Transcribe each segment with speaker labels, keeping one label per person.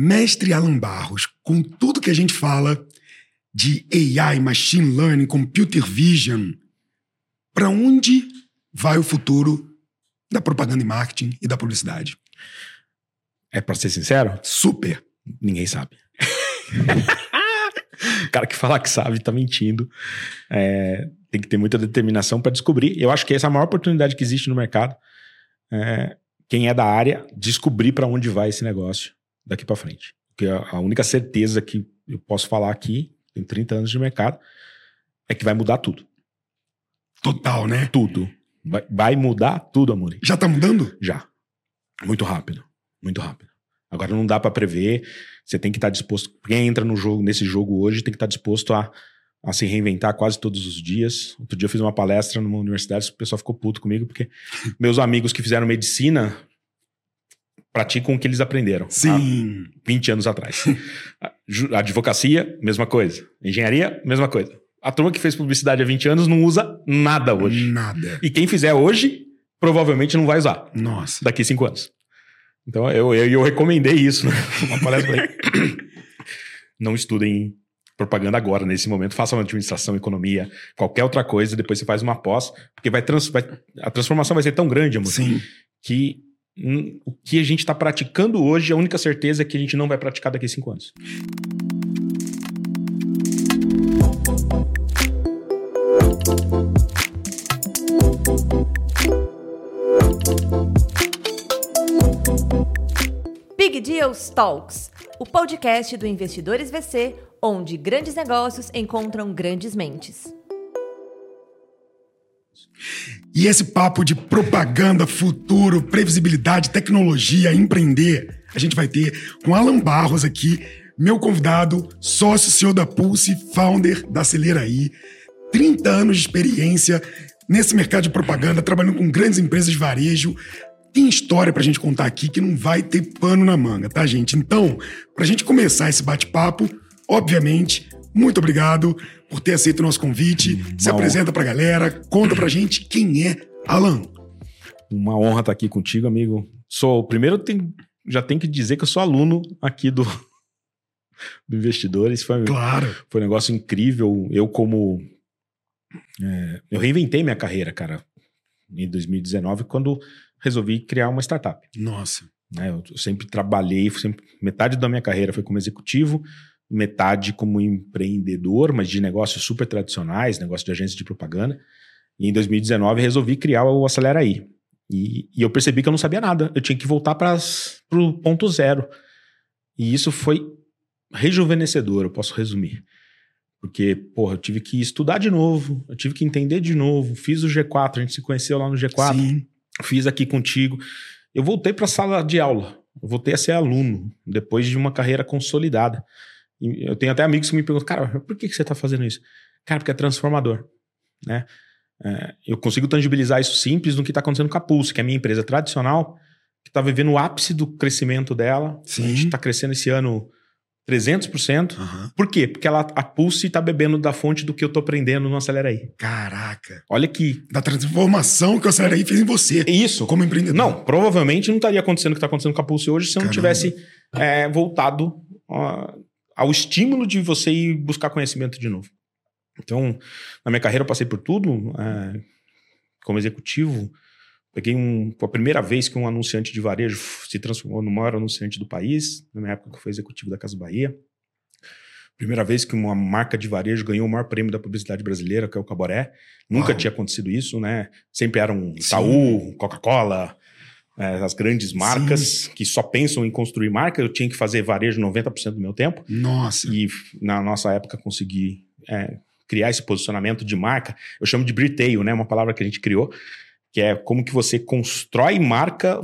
Speaker 1: Mestre Alan Barros, com tudo que a gente fala de AI, machine learning, computer vision, para onde vai o futuro da propaganda e marketing e da publicidade?
Speaker 2: É para ser sincero?
Speaker 1: Super.
Speaker 2: Ninguém sabe. o cara que fala que sabe tá mentindo. É, tem que ter muita determinação para descobrir. Eu acho que essa é a maior oportunidade que existe no mercado. É, quem é da área, descobrir para onde vai esse negócio daqui para frente. Porque a, a única certeza que eu posso falar aqui, em 30 anos de mercado, é que vai mudar tudo.
Speaker 1: Total, né?
Speaker 2: Tudo. Vai, vai mudar tudo, amor.
Speaker 1: Já tá mudando?
Speaker 2: Já. Muito rápido. Muito rápido. Agora não dá para prever. Você tem que estar tá disposto. Quem entra no jogo, nesse jogo hoje, tem que estar tá disposto a, a se reinventar quase todos os dias. Outro dia eu fiz uma palestra numa universidade, o pessoal ficou puto comigo, porque meus amigos que fizeram medicina praticam o que eles aprenderam.
Speaker 1: Sim.
Speaker 2: Há 20 anos atrás. advocacia, mesma coisa. Engenharia, mesma coisa. A turma que fez publicidade há 20 anos não usa nada hoje.
Speaker 1: Nada.
Speaker 2: E quem fizer hoje, provavelmente não vai usar.
Speaker 1: Nossa.
Speaker 2: Daqui 5 anos. Então eu, eu, eu recomendei isso, né? Uma palestra Não estudem propaganda agora, nesse momento. Façam administração, economia, qualquer outra coisa, depois você faz uma pós, porque vai, trans, vai a transformação vai ser tão grande, amor,
Speaker 1: Sim.
Speaker 2: que o que a gente está praticando hoje, a única certeza é que a gente não vai praticar daqui a cinco anos.
Speaker 3: Big Deals Talks, o podcast do Investidores VC, onde grandes negócios encontram grandes mentes.
Speaker 1: E esse papo de propaganda, futuro, previsibilidade, tecnologia, empreender, a gente vai ter com Alan Barros aqui, meu convidado, sócio CEO da Pulse, founder da Aceleraí, 30 anos de experiência nesse mercado de propaganda, trabalhando com grandes empresas de varejo. Tem história pra gente contar aqui que não vai ter pano na manga, tá, gente? Então, pra gente começar esse bate-papo, obviamente, muito obrigado por ter aceito o nosso convite. Se
Speaker 2: Uma
Speaker 1: apresenta pra galera, conta pra gente quem é Alan.
Speaker 2: Uma honra estar aqui contigo, amigo. Sou primeiro tem, já tenho que dizer que eu sou aluno aqui do, do Investidores. Foi,
Speaker 1: Claro.
Speaker 2: foi um negócio incrível. Eu como é, eu reinventei minha carreira, cara, em 2019 quando resolvi criar uma startup.
Speaker 1: Nossa.
Speaker 2: né? Eu sempre trabalhei, sempre, metade da minha carreira foi como executivo, metade como empreendedor, mas de negócios super tradicionais, negócio de agência de propaganda. E em 2019 resolvi criar o Acelera aí. E, e eu percebi que eu não sabia nada. Eu tinha que voltar para o ponto zero. E isso foi rejuvenescedor, eu posso resumir. Porque, porra, eu tive que estudar de novo, eu tive que entender de novo. Fiz o G4, a gente se conheceu lá no G4
Speaker 1: Sim.
Speaker 2: fiz aqui contigo. Eu voltei para a sala de aula, eu voltei a ser aluno, depois de uma carreira consolidada. Eu tenho até amigos que me perguntam, cara, por que, que você está fazendo isso? Cara, porque é transformador. Né? É, eu consigo tangibilizar isso simples no que está acontecendo com a Pulse, que é a minha empresa tradicional, que está vivendo o ápice do crescimento dela.
Speaker 1: Sim.
Speaker 2: A gente está crescendo esse ano 300%.
Speaker 1: Aham.
Speaker 2: Por quê? Porque ela, a Pulse está bebendo da fonte do que eu estou aprendendo no Acelera aí.
Speaker 1: Caraca.
Speaker 2: Olha que
Speaker 1: Da transformação que o Aceleraí fez em você.
Speaker 2: isso,
Speaker 1: Como empreendedor.
Speaker 2: Não, provavelmente não estaria acontecendo o que está acontecendo com a Pulse hoje se eu não tivesse é, voltado ó, ao estímulo de você ir buscar conhecimento de novo. Então, na minha carreira eu passei por tudo. é, como executivo, peguei um, a primeira vez que um anunciante de varejo se transformou no maior anunciante do país, na minha época que eu fui executivo da Casa Bahia. Primeira vez que uma marca de varejo ganhou o maior prêmio da publicidade brasileira, que é o Caboré. Nunca
Speaker 1: Uau.
Speaker 2: tinha acontecido isso, né? Sempre eram Itaú, Coca-Cola, é, as grandes marcas que só pensam em construir marca. Eu tinha que fazer varejo 90% do meu tempo.
Speaker 1: Nossa.
Speaker 2: E na nossa época consegui é, criar esse posicionamento de marca. Eu chamo de retail, né? Uma palavra que a gente criou, que é como que você constrói marca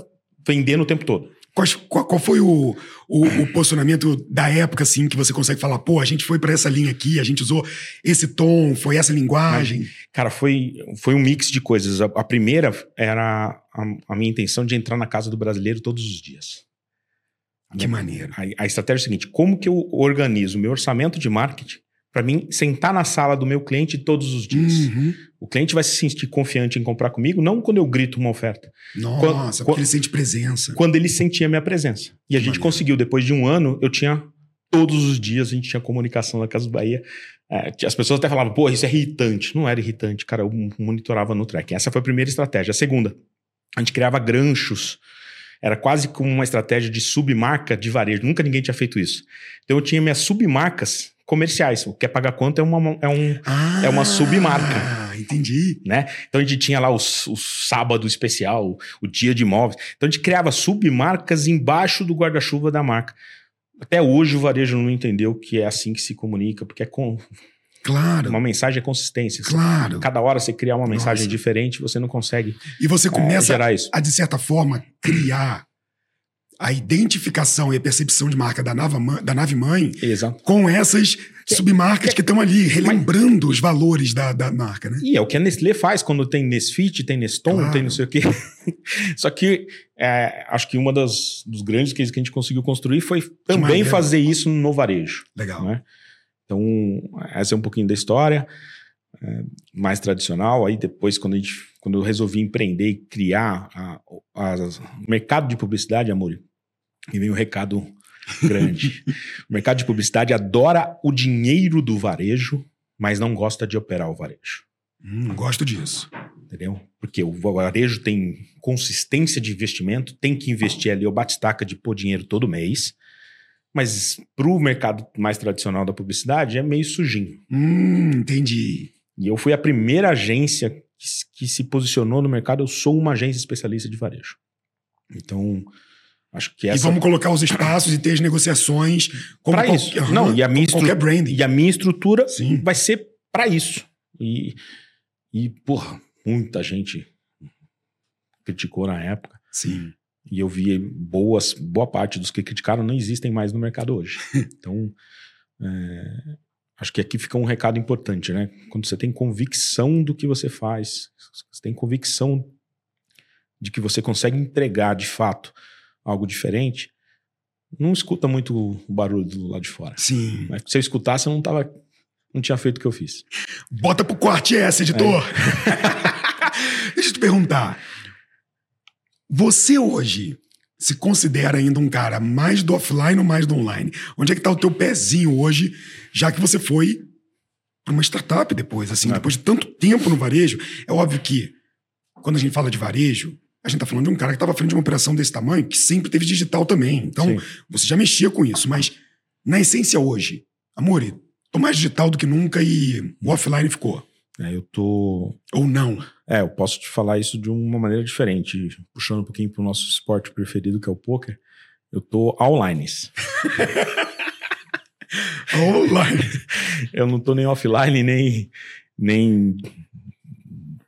Speaker 2: vendendo o tempo todo.
Speaker 1: Qual, qual foi o, o, o posicionamento da época, assim, que você consegue falar, pô, a gente foi pra essa linha aqui, a gente usou esse tom, foi essa linguagem.
Speaker 2: Cara, foi, foi um mix de coisas. A, a primeira era a, a minha intenção de entrar na casa do brasileiro todos os dias. A
Speaker 1: Que
Speaker 2: minha-
Speaker 1: maneiro.
Speaker 2: A, a estratégia é a seguinte: como que eu organizo meu orçamento de marketing para mim sentar na sala do meu cliente todos os dias.
Speaker 1: Uhum.
Speaker 2: O cliente vai se sentir confiante em comprar comigo, não quando eu grito uma oferta,
Speaker 1: Nossa,
Speaker 2: Quando-
Speaker 1: porque ele sente presença.
Speaker 2: quando ele sentia a minha presença. E a gente
Speaker 1: Maneiro.
Speaker 2: conseguiu, depois de um ano, eu tinha todos os dias, a gente tinha comunicação na Casa Bahia. É, as pessoas até falavam, pô, isso é irritante. Não era irritante, cara, eu monitorava no tracking. Essa foi a primeira estratégia. A segunda, a gente criava granchos. Era quase como uma estratégia de submarca de varejo. Nunca ninguém tinha feito isso. Então eu tinha minhas submarcas comerciais. O Quer Pagar Quanto é, uma, é um,
Speaker 1: Ah,
Speaker 2: É uma submarca.
Speaker 1: Entendi.
Speaker 2: né? Então a gente tinha lá o, o sábado especial, o dia de imóveis. Então a gente criava submarcas embaixo do guarda-chuva da marca. Até hoje o varejo não entendeu que é assim que se comunica, porque é com
Speaker 1: Claro,
Speaker 2: uma mensagem é consistência.
Speaker 1: claro.
Speaker 2: Cada hora você criar uma mensagem
Speaker 1: Nossa.
Speaker 2: diferente, você não consegue
Speaker 1: E você
Speaker 2: é,
Speaker 1: começa
Speaker 2: isso.
Speaker 1: a, de certa forma, criar a identificação e a percepção de marca da, nava mãe- da nave mãe
Speaker 2: Exato.
Speaker 1: com essas submarcas que estão ali, relembrando os valores da, da marca, né?
Speaker 2: E é o que a Nestlé faz quando tem Nesfit, tem Neston,
Speaker 1: Claro.
Speaker 2: tem não sei o quê. Só que é, acho que uma das dos grandes que a gente conseguiu construir foi também fazer isso no varejo.
Speaker 1: Legal.
Speaker 2: né? Então, essa é um pouquinho da história é, mais tradicional. Aí depois, quando, a gente, quando eu resolvi empreender e criar a- a- o mercado de publicidade, amor, e vem o recado grande. o mercado de publicidade adora o dinheiro do varejo, mas não gosta de operar o varejo.
Speaker 1: Hum, gosto disso.
Speaker 2: Entendeu? Porque o varejo tem consistência de investimento, tem que investir ali o batistaca de pôr dinheiro todo mês. Mas para o mercado mais tradicional da publicidade é meio sujinho.
Speaker 1: Hum, entendi.
Speaker 2: E eu fui a primeira agência que, se- que se posicionou no mercado. Eu sou uma agência especialista de varejo. Então, acho que
Speaker 1: E
Speaker 2: essa.
Speaker 1: vamos colocar os espaços e ter as negociações como
Speaker 2: Pra
Speaker 1: qual-
Speaker 2: isso.
Speaker 1: Aham,
Speaker 2: Não, e a minha estru-. E a minha estrutura
Speaker 1: Sim.
Speaker 2: vai ser para isso. E, e, porra, muita gente criticou na época.
Speaker 1: Sim.
Speaker 2: E eu vi boas, boa parte dos que criticaram não existem mais no mercado hoje. Então, é, acho que aqui fica um recado importante, né? Quando você tem convicção do que você faz, você tem convicção de que você consegue entregar de fato algo diferente, não escuta muito o barulho do lado de fora.
Speaker 1: Sim.
Speaker 2: Mas se eu escutasse, eu não tava, não tinha feito o que eu fiz.
Speaker 1: Bota pro corte essa, editor. Deixa eu te perguntar. Você hoje se considera ainda um cara mais do offline ou mais do online? Onde é que tá o teu pezinho hoje, já que você foi para uma startup depois, assim,
Speaker 2: É.
Speaker 1: depois de tanto tempo no varejo? É óbvio que quando a gente fala de varejo, a gente tá falando de um cara que estava à frente de uma operação desse tamanho, que sempre teve digital também. Então,
Speaker 2: Sim.
Speaker 1: você já mexia com isso, mas na essência hoje, Amore, tô mais digital do que nunca e o offline ficou.
Speaker 2: É, eu tô
Speaker 1: Ou não.
Speaker 2: É, eu posso te falar isso de uma maneira diferente, puxando um pouquinho pro nosso esporte preferido, que é o poker. Eu tô online.
Speaker 1: Online.
Speaker 2: Eu não tô nem offline, nem, nem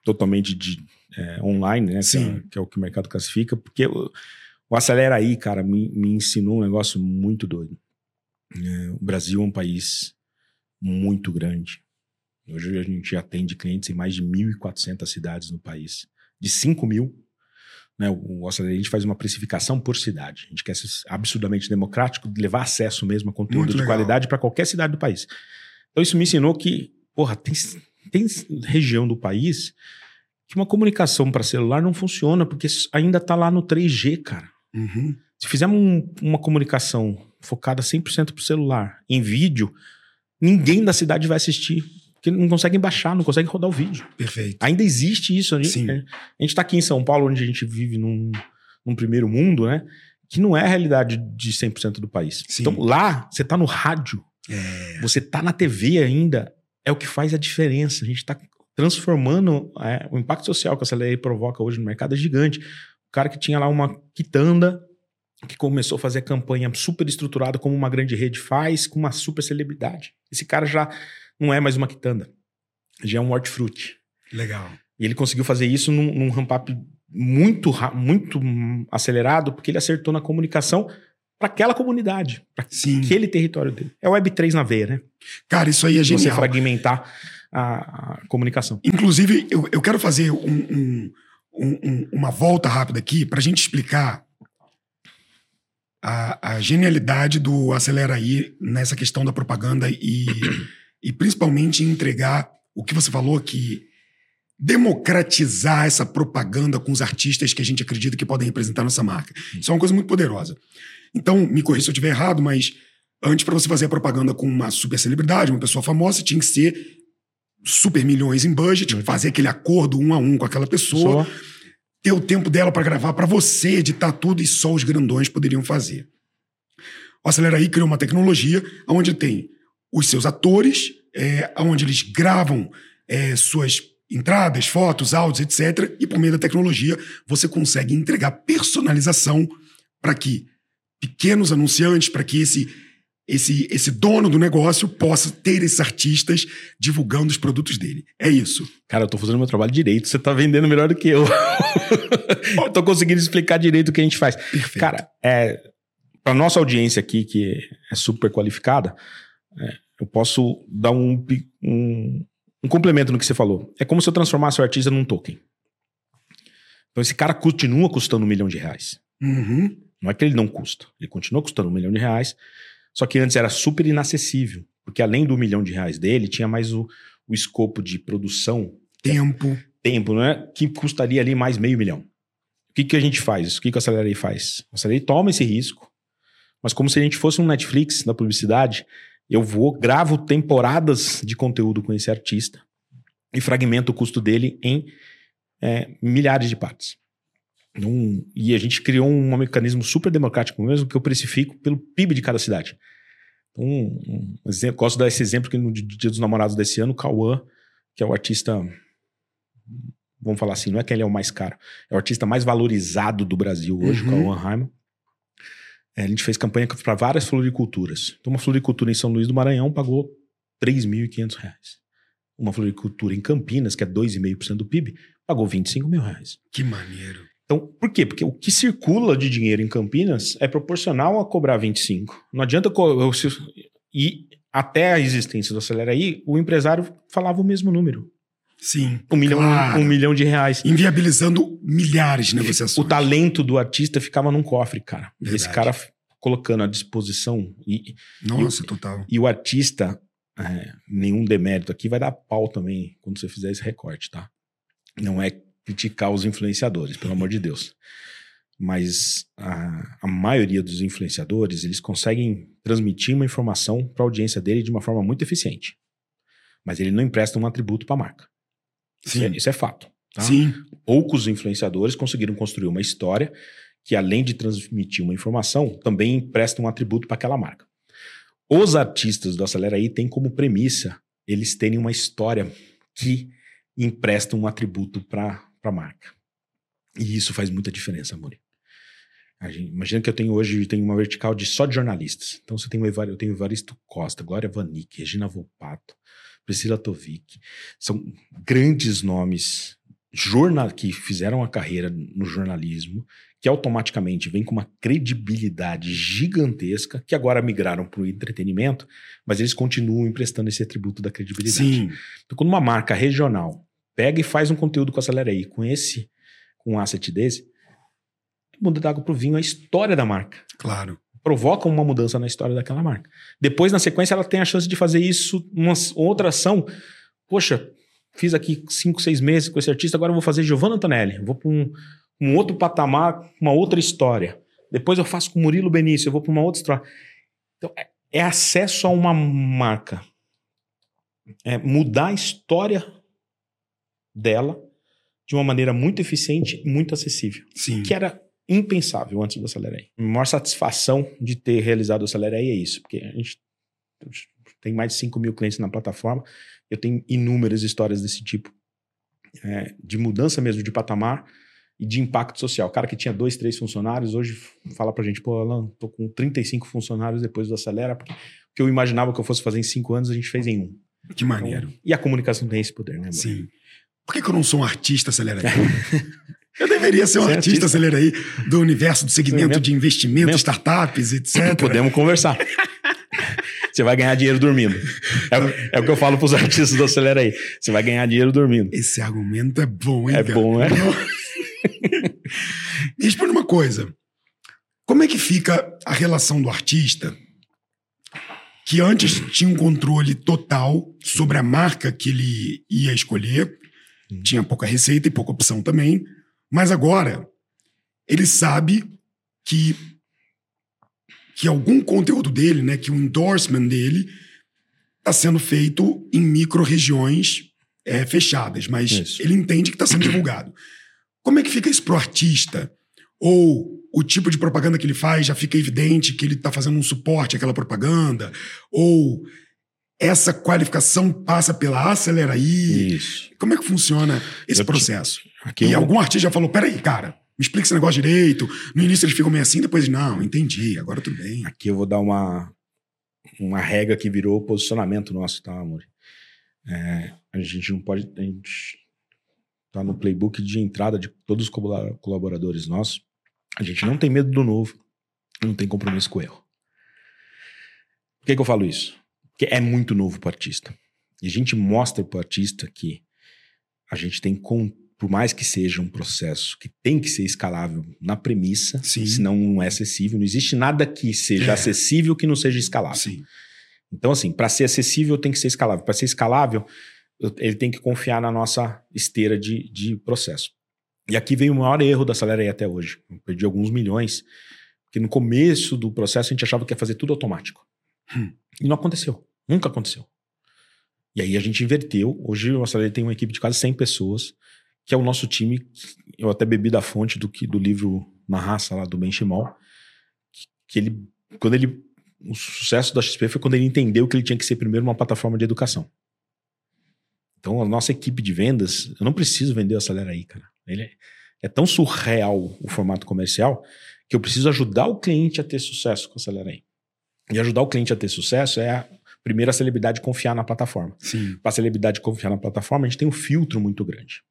Speaker 2: totalmente de, é, online, né? Que
Speaker 1: Sim.
Speaker 2: é, que é o que o mercado classifica, porque o, o Acelera aí, cara, me, me ensinou um negócio muito doido. É, o Brasil é um país muito grande. Hoje a gente atende clientes em mais de 1.400 cidades no país. De 5 mil, né, o o Acelera, a gente faz uma precificação por cidade. A gente quer ser absurdamente democrático, levar acesso mesmo a conteúdo
Speaker 1: Muito
Speaker 2: de
Speaker 1: legal.
Speaker 2: qualidade para qualquer cidade do país. Então isso me ensinou que, porra, tem, tem região do país que uma comunicação para celular não funciona, porque ainda tá lá no 3G, cara.
Speaker 1: Uhum.
Speaker 2: Se fizermos um- uma comunicação focada 100% pro celular, em vídeo, ninguém da cidade vai assistir. Porque não conseguem baixar, não conseguem rodar o vídeo.
Speaker 1: Perfeito.
Speaker 2: Ainda existe isso. A gente,
Speaker 1: Sim.
Speaker 2: é, a gente tá aqui em São Paulo, onde a gente vive num, num primeiro mundo, né? Que não é a realidade de 100% do país.
Speaker 1: Sim.
Speaker 2: Então lá, você tá no rádio,
Speaker 1: É.
Speaker 2: você tá na TV ainda, é o que faz a diferença. A gente tá transformando é, o impacto social que a CLR provoca hoje no mercado é gigante. O cara que tinha lá uma quitanda, que começou a fazer campanha super estruturada, como uma grande rede faz, com uma super celebridade. Esse cara já não é mais uma quitanda, já é um hortifruti.
Speaker 1: Legal.
Speaker 2: E ele conseguiu fazer isso num, num ramp-up muito, muito acelerado, porque ele acertou na comunicação para aquela comunidade, para aquele território dele. É Web3 na veia, né?
Speaker 1: Cara, isso aí é
Speaker 2: Você
Speaker 1: genial.
Speaker 2: fragmentar a, a comunicação.
Speaker 1: Inclusive, eu, eu quero fazer um- um- um- um- uma volta rápida aqui para a gente explicar a, a genialidade do Acelera aí nessa questão da propaganda e, e principalmente entregar o que você falou que democratizar essa propaganda com os artistas que a gente acredita que podem representar nossa marca. Isso é uma coisa muito poderosa. Então, me corrija se eu estiver errado, mas antes para você fazer a propaganda com uma super celebridade, uma pessoa famosa, tinha que ser super milhões em budget, fazer aquele acordo um a um com aquela pessoa,
Speaker 2: Só.
Speaker 1: ter o tempo dela para gravar para você, editar tudo e só os grandões poderiam fazer. O Acelera aí criou uma tecnologia onde tem os seus atores, é, onde eles gravam é, suas entradas, fotos, áudios, etc. E por meio da tecnologia você consegue entregar personalização para que pequenos anunciantes, para que esse, esse, esse dono do negócio possa ter esses artistas divulgando os produtos dele. É isso.
Speaker 2: Cara, eu tô fazendo meu trabalho direito, você tá vendendo melhor do que eu. eu tô conseguindo explicar direito o que a gente faz.
Speaker 1: Perfeito.
Speaker 2: Cara, é, para nossa audiência aqui, que é super qualificada, é, eu posso dar um, um, um complemento no que você falou. É como se eu transformasse o artista num token. Então esse cara continua custando um milhão de reais.
Speaker 1: Uhum.
Speaker 2: Não é que ele não custa, ele continua custando um milhão de reais, só que antes era super inacessível, porque além do milhão de reais dele, tinha mais o, o escopo de produção
Speaker 1: Tempo.
Speaker 2: tempo, né? Que custaria ali mais meio milhão. O que, que a gente faz? O que, que o Acelerei faz? O Acelerei toma esse risco, mas como se a gente fosse um Netflix da publicidade, eu vou, gravo temporadas de conteúdo com esse artista e fragmento o custo dele em é, milhares de partes. Então, e a gente criou um mecanismo super democrático mesmo, que eu precifico pelo PIB de cada cidade. Então, um, um exemplo, gosto de dar esse exemplo que no Dia dos Namorados desse ano, o Cauã, que é o artista vamos falar assim, não é que ele é o mais caro, é o artista mais valorizado do Brasil hoje,
Speaker 1: Uhum.
Speaker 2: o Cauã Raimon. É, a gente fez campanha para várias floriculturas. Então, uma floricultura em São Luís do Maranhão pagou 3.500 reais. Uma floricultura em Campinas, que é 2,5% do PIB, pagou 25 mil reais.
Speaker 1: Que maneiro.
Speaker 2: Então, por quê? Porque o que circula de dinheiro em Campinas é proporcional a cobrar 25. Não adianta. eu- se- E até a existência do Acelera aí, o empresário falava o mesmo número.
Speaker 1: Sim.
Speaker 2: Um milhão,
Speaker 1: Claro.
Speaker 2: um milhão de reais.
Speaker 1: Inviabilizando milhares de negociações.
Speaker 2: O talento do artista ficava num cofre, cara. E
Speaker 1: Verdade.
Speaker 2: Esse cara colocando à disposição. E,
Speaker 1: Nossa, total.
Speaker 2: e o artista, é, nenhum demérito aqui, vai dar pau também quando você fizer esse recorte, tá? Não é criticar os influenciadores, pelo amor de Deus. Mas a, a maioria dos influenciadores, eles conseguem transmitir uma informação para a audiência dele de uma forma muito eficiente. Mas ele não empresta um atributo para a marca. Isso é, isso é fato. Tá?
Speaker 1: Sim.
Speaker 2: poucos influenciadores conseguiram construir uma história que, além de transmitir uma informação, também presta um atributo para aquela marca. Os artistas do Acelera aí têm como premissa eles terem uma história que empresta um atributo para a marca. E isso faz muita diferença, Muri. A gente- imagina que eu tenho hoje tenho uma vertical de só de jornalistas. Então você tem o Evar- eu tenho Evaristo Costa, Glória Vanik, Regina Volpato, Priscila Tovic. São grandes nomes jornal que fizeram a carreira no jornalismo, que automaticamente vem com uma credibilidade gigantesca, que agora migraram para o entretenimento, mas eles continuam emprestando esse atributo da credibilidade.
Speaker 1: Sim.
Speaker 2: Então, quando uma marca regional pega e faz um conteúdo com a Acelera aí, com esse, com um asset desse, muda da água pro vinho a história da marca.
Speaker 1: Claro.
Speaker 2: Provoca uma mudança na história daquela marca. Depois, na sequência, ela tem a chance de fazer isso, uma outra ação. Poxa, fiz aqui cinco, seis meses com esse artista, agora eu vou fazer Giovanna Antonelli. Vou para um, um outro patamar, uma outra história. Depois eu faço com Murilo Benício, eu vou para uma outra história. Então, é, é acesso a uma marca. É mudar a história dela de uma maneira muito eficiente e muito acessível
Speaker 1: Sim.
Speaker 2: que era impensável antes do Acelerei. A maior satisfação de ter realizado o Acelerei é isso, porque a gente tem mais de 5 mil clientes na plataforma, eu tenho inúmeras histórias desse tipo, é, de mudança mesmo de patamar e de impacto social. O cara que tinha dois, três funcionários, hoje fala pra gente, pô, Alan, tô com 35 funcionários depois do Acelera, porque o que eu imaginava que eu fosse fazer em cinco anos, a gente fez em um.
Speaker 1: Que maneiro.
Speaker 2: Então, e a comunicação tem esse poder, né? amor?
Speaker 1: Sim. Por que, que eu não sou um artista acelera aí? Eu deveria ser um
Speaker 2: é
Speaker 1: artista
Speaker 2: artista.
Speaker 1: acelera aí do universo do segmento de investimento,
Speaker 2: Mesmo.
Speaker 1: startups, etc.
Speaker 2: Podemos conversar. Você vai ganhar dinheiro dormindo. É, o- é o que eu falo pros artistas do Acelera aí. Você vai ganhar dinheiro dormindo.
Speaker 1: Esse argumento é bom, hein,
Speaker 2: É
Speaker 1: cara?
Speaker 2: bom, né?
Speaker 1: Me responde uma coisa. Como é que fica a relação do artista que antes tinha um controle total sobre a marca que ele ia escolher, tinha pouca receita e pouca opção também, mas agora ele sabe que que algum conteúdo dele, né, que o endorsement dele está sendo feito em micro-regiões é, fechadas, mas
Speaker 2: Isso.
Speaker 1: ele entende que está sendo divulgado. Como é que fica isso pro artista? Ou o tipo de propaganda que ele faz já fica evidente que ele está fazendo um suporte àquela propaganda? Ou essa qualificação passa pela Acelera aí?
Speaker 2: Isso.
Speaker 1: Como é que funciona esse
Speaker 2: Eu
Speaker 1: processo?
Speaker 2: Aqui
Speaker 1: e
Speaker 2: eu-
Speaker 1: algum artista já falou: peraí, cara, me explica esse negócio direito. No início eles ficam meio assim, depois, não, entendi, agora tudo bem.
Speaker 2: Aqui eu vou dar uma, uma regra que virou posicionamento nosso, tá, amor? É, a gente não pode. A gente tá no playbook de entrada de todos os colabora- colaboradores nossos. A gente não tem medo do novo, não tem compromisso com o erro. Por que, que eu falo isso? Porque é muito novo para o artista. E a gente mostra para o artista que a gente tem, com, por mais que seja um processo que tem que ser escalável na premissa,
Speaker 1: Sim.
Speaker 2: senão não é acessível. Não existe nada que seja
Speaker 1: É.
Speaker 2: acessível que não seja escalável.
Speaker 1: Sim.
Speaker 2: Então, assim, para ser acessível tem que ser escalável. Para ser escalável, ele tem que confiar na nossa esteira de, de processo. E aqui vem o maior erro da aí até hoje. Eu perdi alguns milhões, porque no começo do processo a gente achava que ia fazer tudo automático.
Speaker 1: Hum.
Speaker 2: E não aconteceu. Nunca aconteceu. E aí a gente inverteu. Hoje o Acelera tem uma equipe de quase 100 pessoas, que é o nosso time. Eu até bebi da fonte do, que, do livro Na Raça, lá do Ben Shimol, que, que ele, quando ele o sucesso da XP foi quando ele entendeu que ele tinha que ser primeiro uma plataforma de educação. Então, a nossa equipe de vendas, eu não preciso vender o Acelera aí, cara. Ele é, é tão surreal o formato comercial que eu preciso ajudar o cliente a ter sucesso com o Acelera aí. E ajudar o cliente a ter sucesso é a primeira celebridade confiar na plataforma. Para a celebridade confiar na plataforma, a gente tem um filtro muito grande.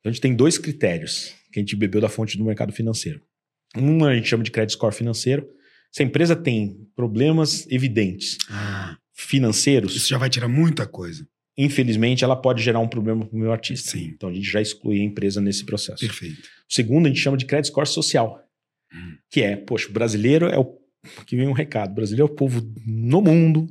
Speaker 2: Então, a gente tem dois critérios que a gente bebeu da fonte do mercado financeiro. Um a gente chama de credit score financeiro. Se a empresa tem problemas evidentes
Speaker 1: Ah,
Speaker 2: financeiros,
Speaker 1: isso já vai tirar muita coisa.
Speaker 2: infelizmente, ela pode gerar um problema para o meu artista.
Speaker 1: Sim.
Speaker 2: Então, a gente já exclui a empresa nesse processo.
Speaker 1: Perfeito.
Speaker 2: O segundo, a gente chama de credit score social,
Speaker 1: Hum.
Speaker 2: que é, poxa, o brasileiro é o. Aqui vem um recado: o brasileiro é o povo no mundo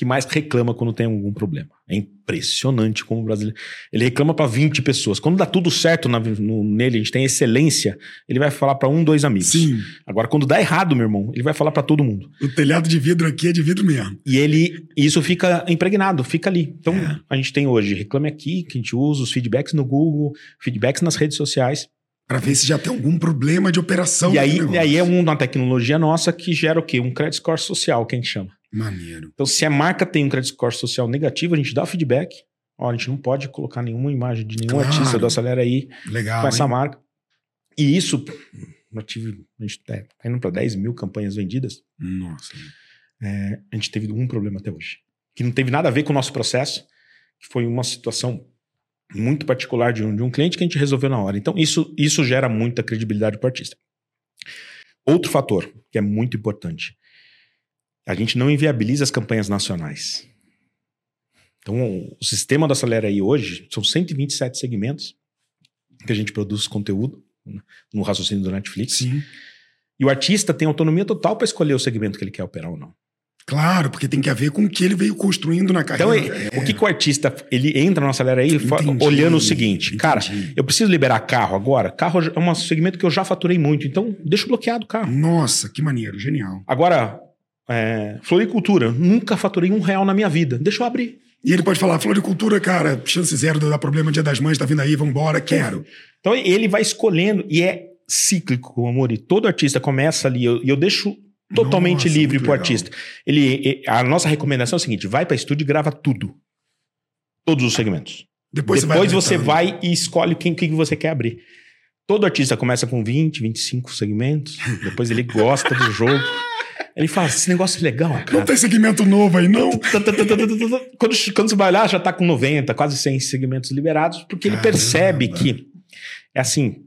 Speaker 2: que mais reclama quando tem algum problema. É impressionante como o brasileiro. Ele reclama para 20 pessoas. Quando dá tudo certo na- no- nele, a gente tem excelência, ele vai falar para um, dois amigos.
Speaker 1: Sim.
Speaker 2: Agora, quando dá errado, meu irmão, ele vai falar para todo mundo.
Speaker 1: O telhado de vidro aqui é de vidro mesmo.
Speaker 2: E ele, isso fica impregnado, fica ali. Então,
Speaker 1: É.
Speaker 2: a gente tem hoje Reclame Aqui, que a gente usa, os feedbacks no Google, feedbacks nas redes sociais.
Speaker 1: Pra ver se já tem algum problema de operação.
Speaker 2: e aí,
Speaker 1: negócio.
Speaker 2: e aí é uma tecnologia nossa que gera o quê? Um credit score social, que a gente chama.
Speaker 1: Maneiro.
Speaker 2: Então, se a marca tem um credit score social negativo, a gente dá feedback. Ó, a gente não pode colocar nenhuma imagem de nenhum
Speaker 1: Claro.
Speaker 2: artista do Acelera aí
Speaker 1: Legal.
Speaker 2: com essa
Speaker 1: hein?
Speaker 2: marca. E isso, eu tive, a gente tá indo para 10 mil campanhas vendidas.
Speaker 1: Nossa.
Speaker 2: É, a gente teve um problema até hoje. Que não teve nada a ver com o nosso processo, que foi uma situação muito particular de um, de um cliente que a gente resolveu na hora. Então, isso, isso gera muita credibilidade para o artista. Outro fator que é muito importante: a gente não inviabiliza as campanhas nacionais. Então, o sistema da Acelera aí hoje são 127 segmentos que a gente produz conteúdo né, no raciocínio do Netflix.
Speaker 1: Sim.
Speaker 2: E o artista tem autonomia total para escolher o segmento que ele quer operar ou não.
Speaker 1: Claro, porque tem que ver com o que ele veio construindo na
Speaker 2: Então,
Speaker 1: carreira.
Speaker 2: ele- o que, que o artista ele entra na acelera aí
Speaker 1: Entendi,
Speaker 2: olhando o seguinte, cara,
Speaker 1: entendi.
Speaker 2: eu preciso liberar carro agora. Carro é um segmento que eu já faturei muito, então deixa bloqueado o carro.
Speaker 1: Nossa, que maneiro, genial.
Speaker 2: Agora, é, floricultura, nunca faturei um real na minha vida. Deixa eu abrir.
Speaker 1: E ele pode falar, floricultura, cara, chance zero de dar problema dia das mães, tá vindo aí, vambora, quero.
Speaker 2: Então ele vai escolhendo e é cíclico, amor. E todo artista começa ali, e eu, eu deixo totalmente
Speaker 1: Nossa,
Speaker 2: livre pro
Speaker 1: legal.
Speaker 2: artista. Ele, a nossa recomendação é a seguinte: vai para estúdio e grava tudo. Todos os segmentos.
Speaker 1: Depois,
Speaker 2: Depois
Speaker 1: você
Speaker 2: você
Speaker 1: vai.
Speaker 2: vai e escolhe quem que você quer abrir. Todo artista começa com 20, 25 segmentos, depois ele gosta do jogo. Ele fala: esse negócio é legal,
Speaker 1: Não
Speaker 2: cara.
Speaker 1: tem segmento novo aí, não?
Speaker 2: Quando, quando você vai olhar, já tá com 90, quase 100 segmentos liberados, porque ele
Speaker 1: Caramba.
Speaker 2: percebe que é assim,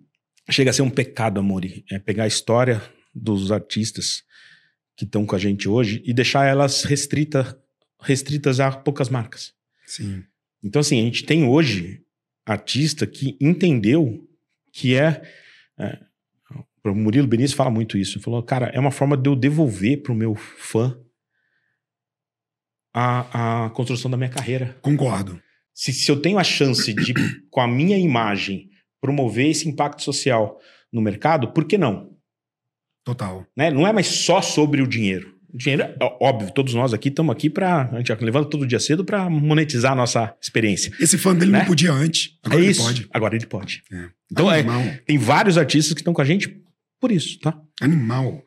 Speaker 2: chega a ser um pecado, Amori, é pegar a história dos artistas que estão com a gente hoje e deixar elas restrita, restritas a poucas marcas.
Speaker 1: Sim.
Speaker 2: Então, assim, a gente tem hoje artista que entendeu que é. é o Murilo Benício fala muito isso. Ele falou, cara, é uma forma de eu devolver pro meu fã a, a construção da minha carreira.
Speaker 1: Concordo.
Speaker 2: Se, se eu tenho a chance de, com a minha imagem, promover esse impacto social no mercado, por que não?
Speaker 1: Total.
Speaker 2: Né? Não é mais só sobre o dinheiro. O dinheiro, é óbvio, todos nós aqui estamos aqui para. A gente levanta todo dia cedo para monetizar a nossa experiência.
Speaker 1: Esse fã dele
Speaker 2: Né?
Speaker 1: não podia antes. Agora
Speaker 2: é
Speaker 1: ele
Speaker 2: isso.
Speaker 1: pode.
Speaker 2: Agora ele pode.
Speaker 1: É.
Speaker 2: Então, é,
Speaker 1: Animal.
Speaker 2: tem vários artistas que estão com a gente por isso, tá?
Speaker 1: Animal.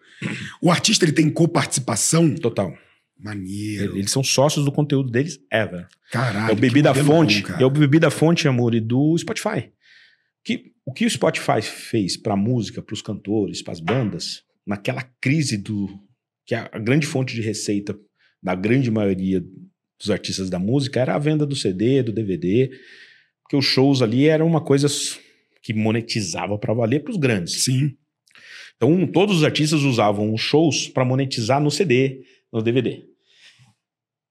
Speaker 1: O artista ele tem coparticipação?
Speaker 2: Total.
Speaker 1: Maneiro.
Speaker 2: Eles são sócios do conteúdo deles ever.
Speaker 1: Caralho.
Speaker 2: é o
Speaker 1: que
Speaker 2: Bebida
Speaker 1: modelo
Speaker 2: Fonte.
Speaker 1: bom,
Speaker 2: é o Bebida Fonte, amor, e do Spotify. Que, o que o Spotify fez pra música, pros cantores, pras bandas, naquela crise do. que é a grande fonte de receita da grande maioria dos artistas da música era a venda do CD, do DVD. Porque os shows ali eram uma coisa que monetizava pra valer pros grandes.
Speaker 1: Sim.
Speaker 2: Então, todos os artistas usavam os shows para monetizar no CD, no DVD.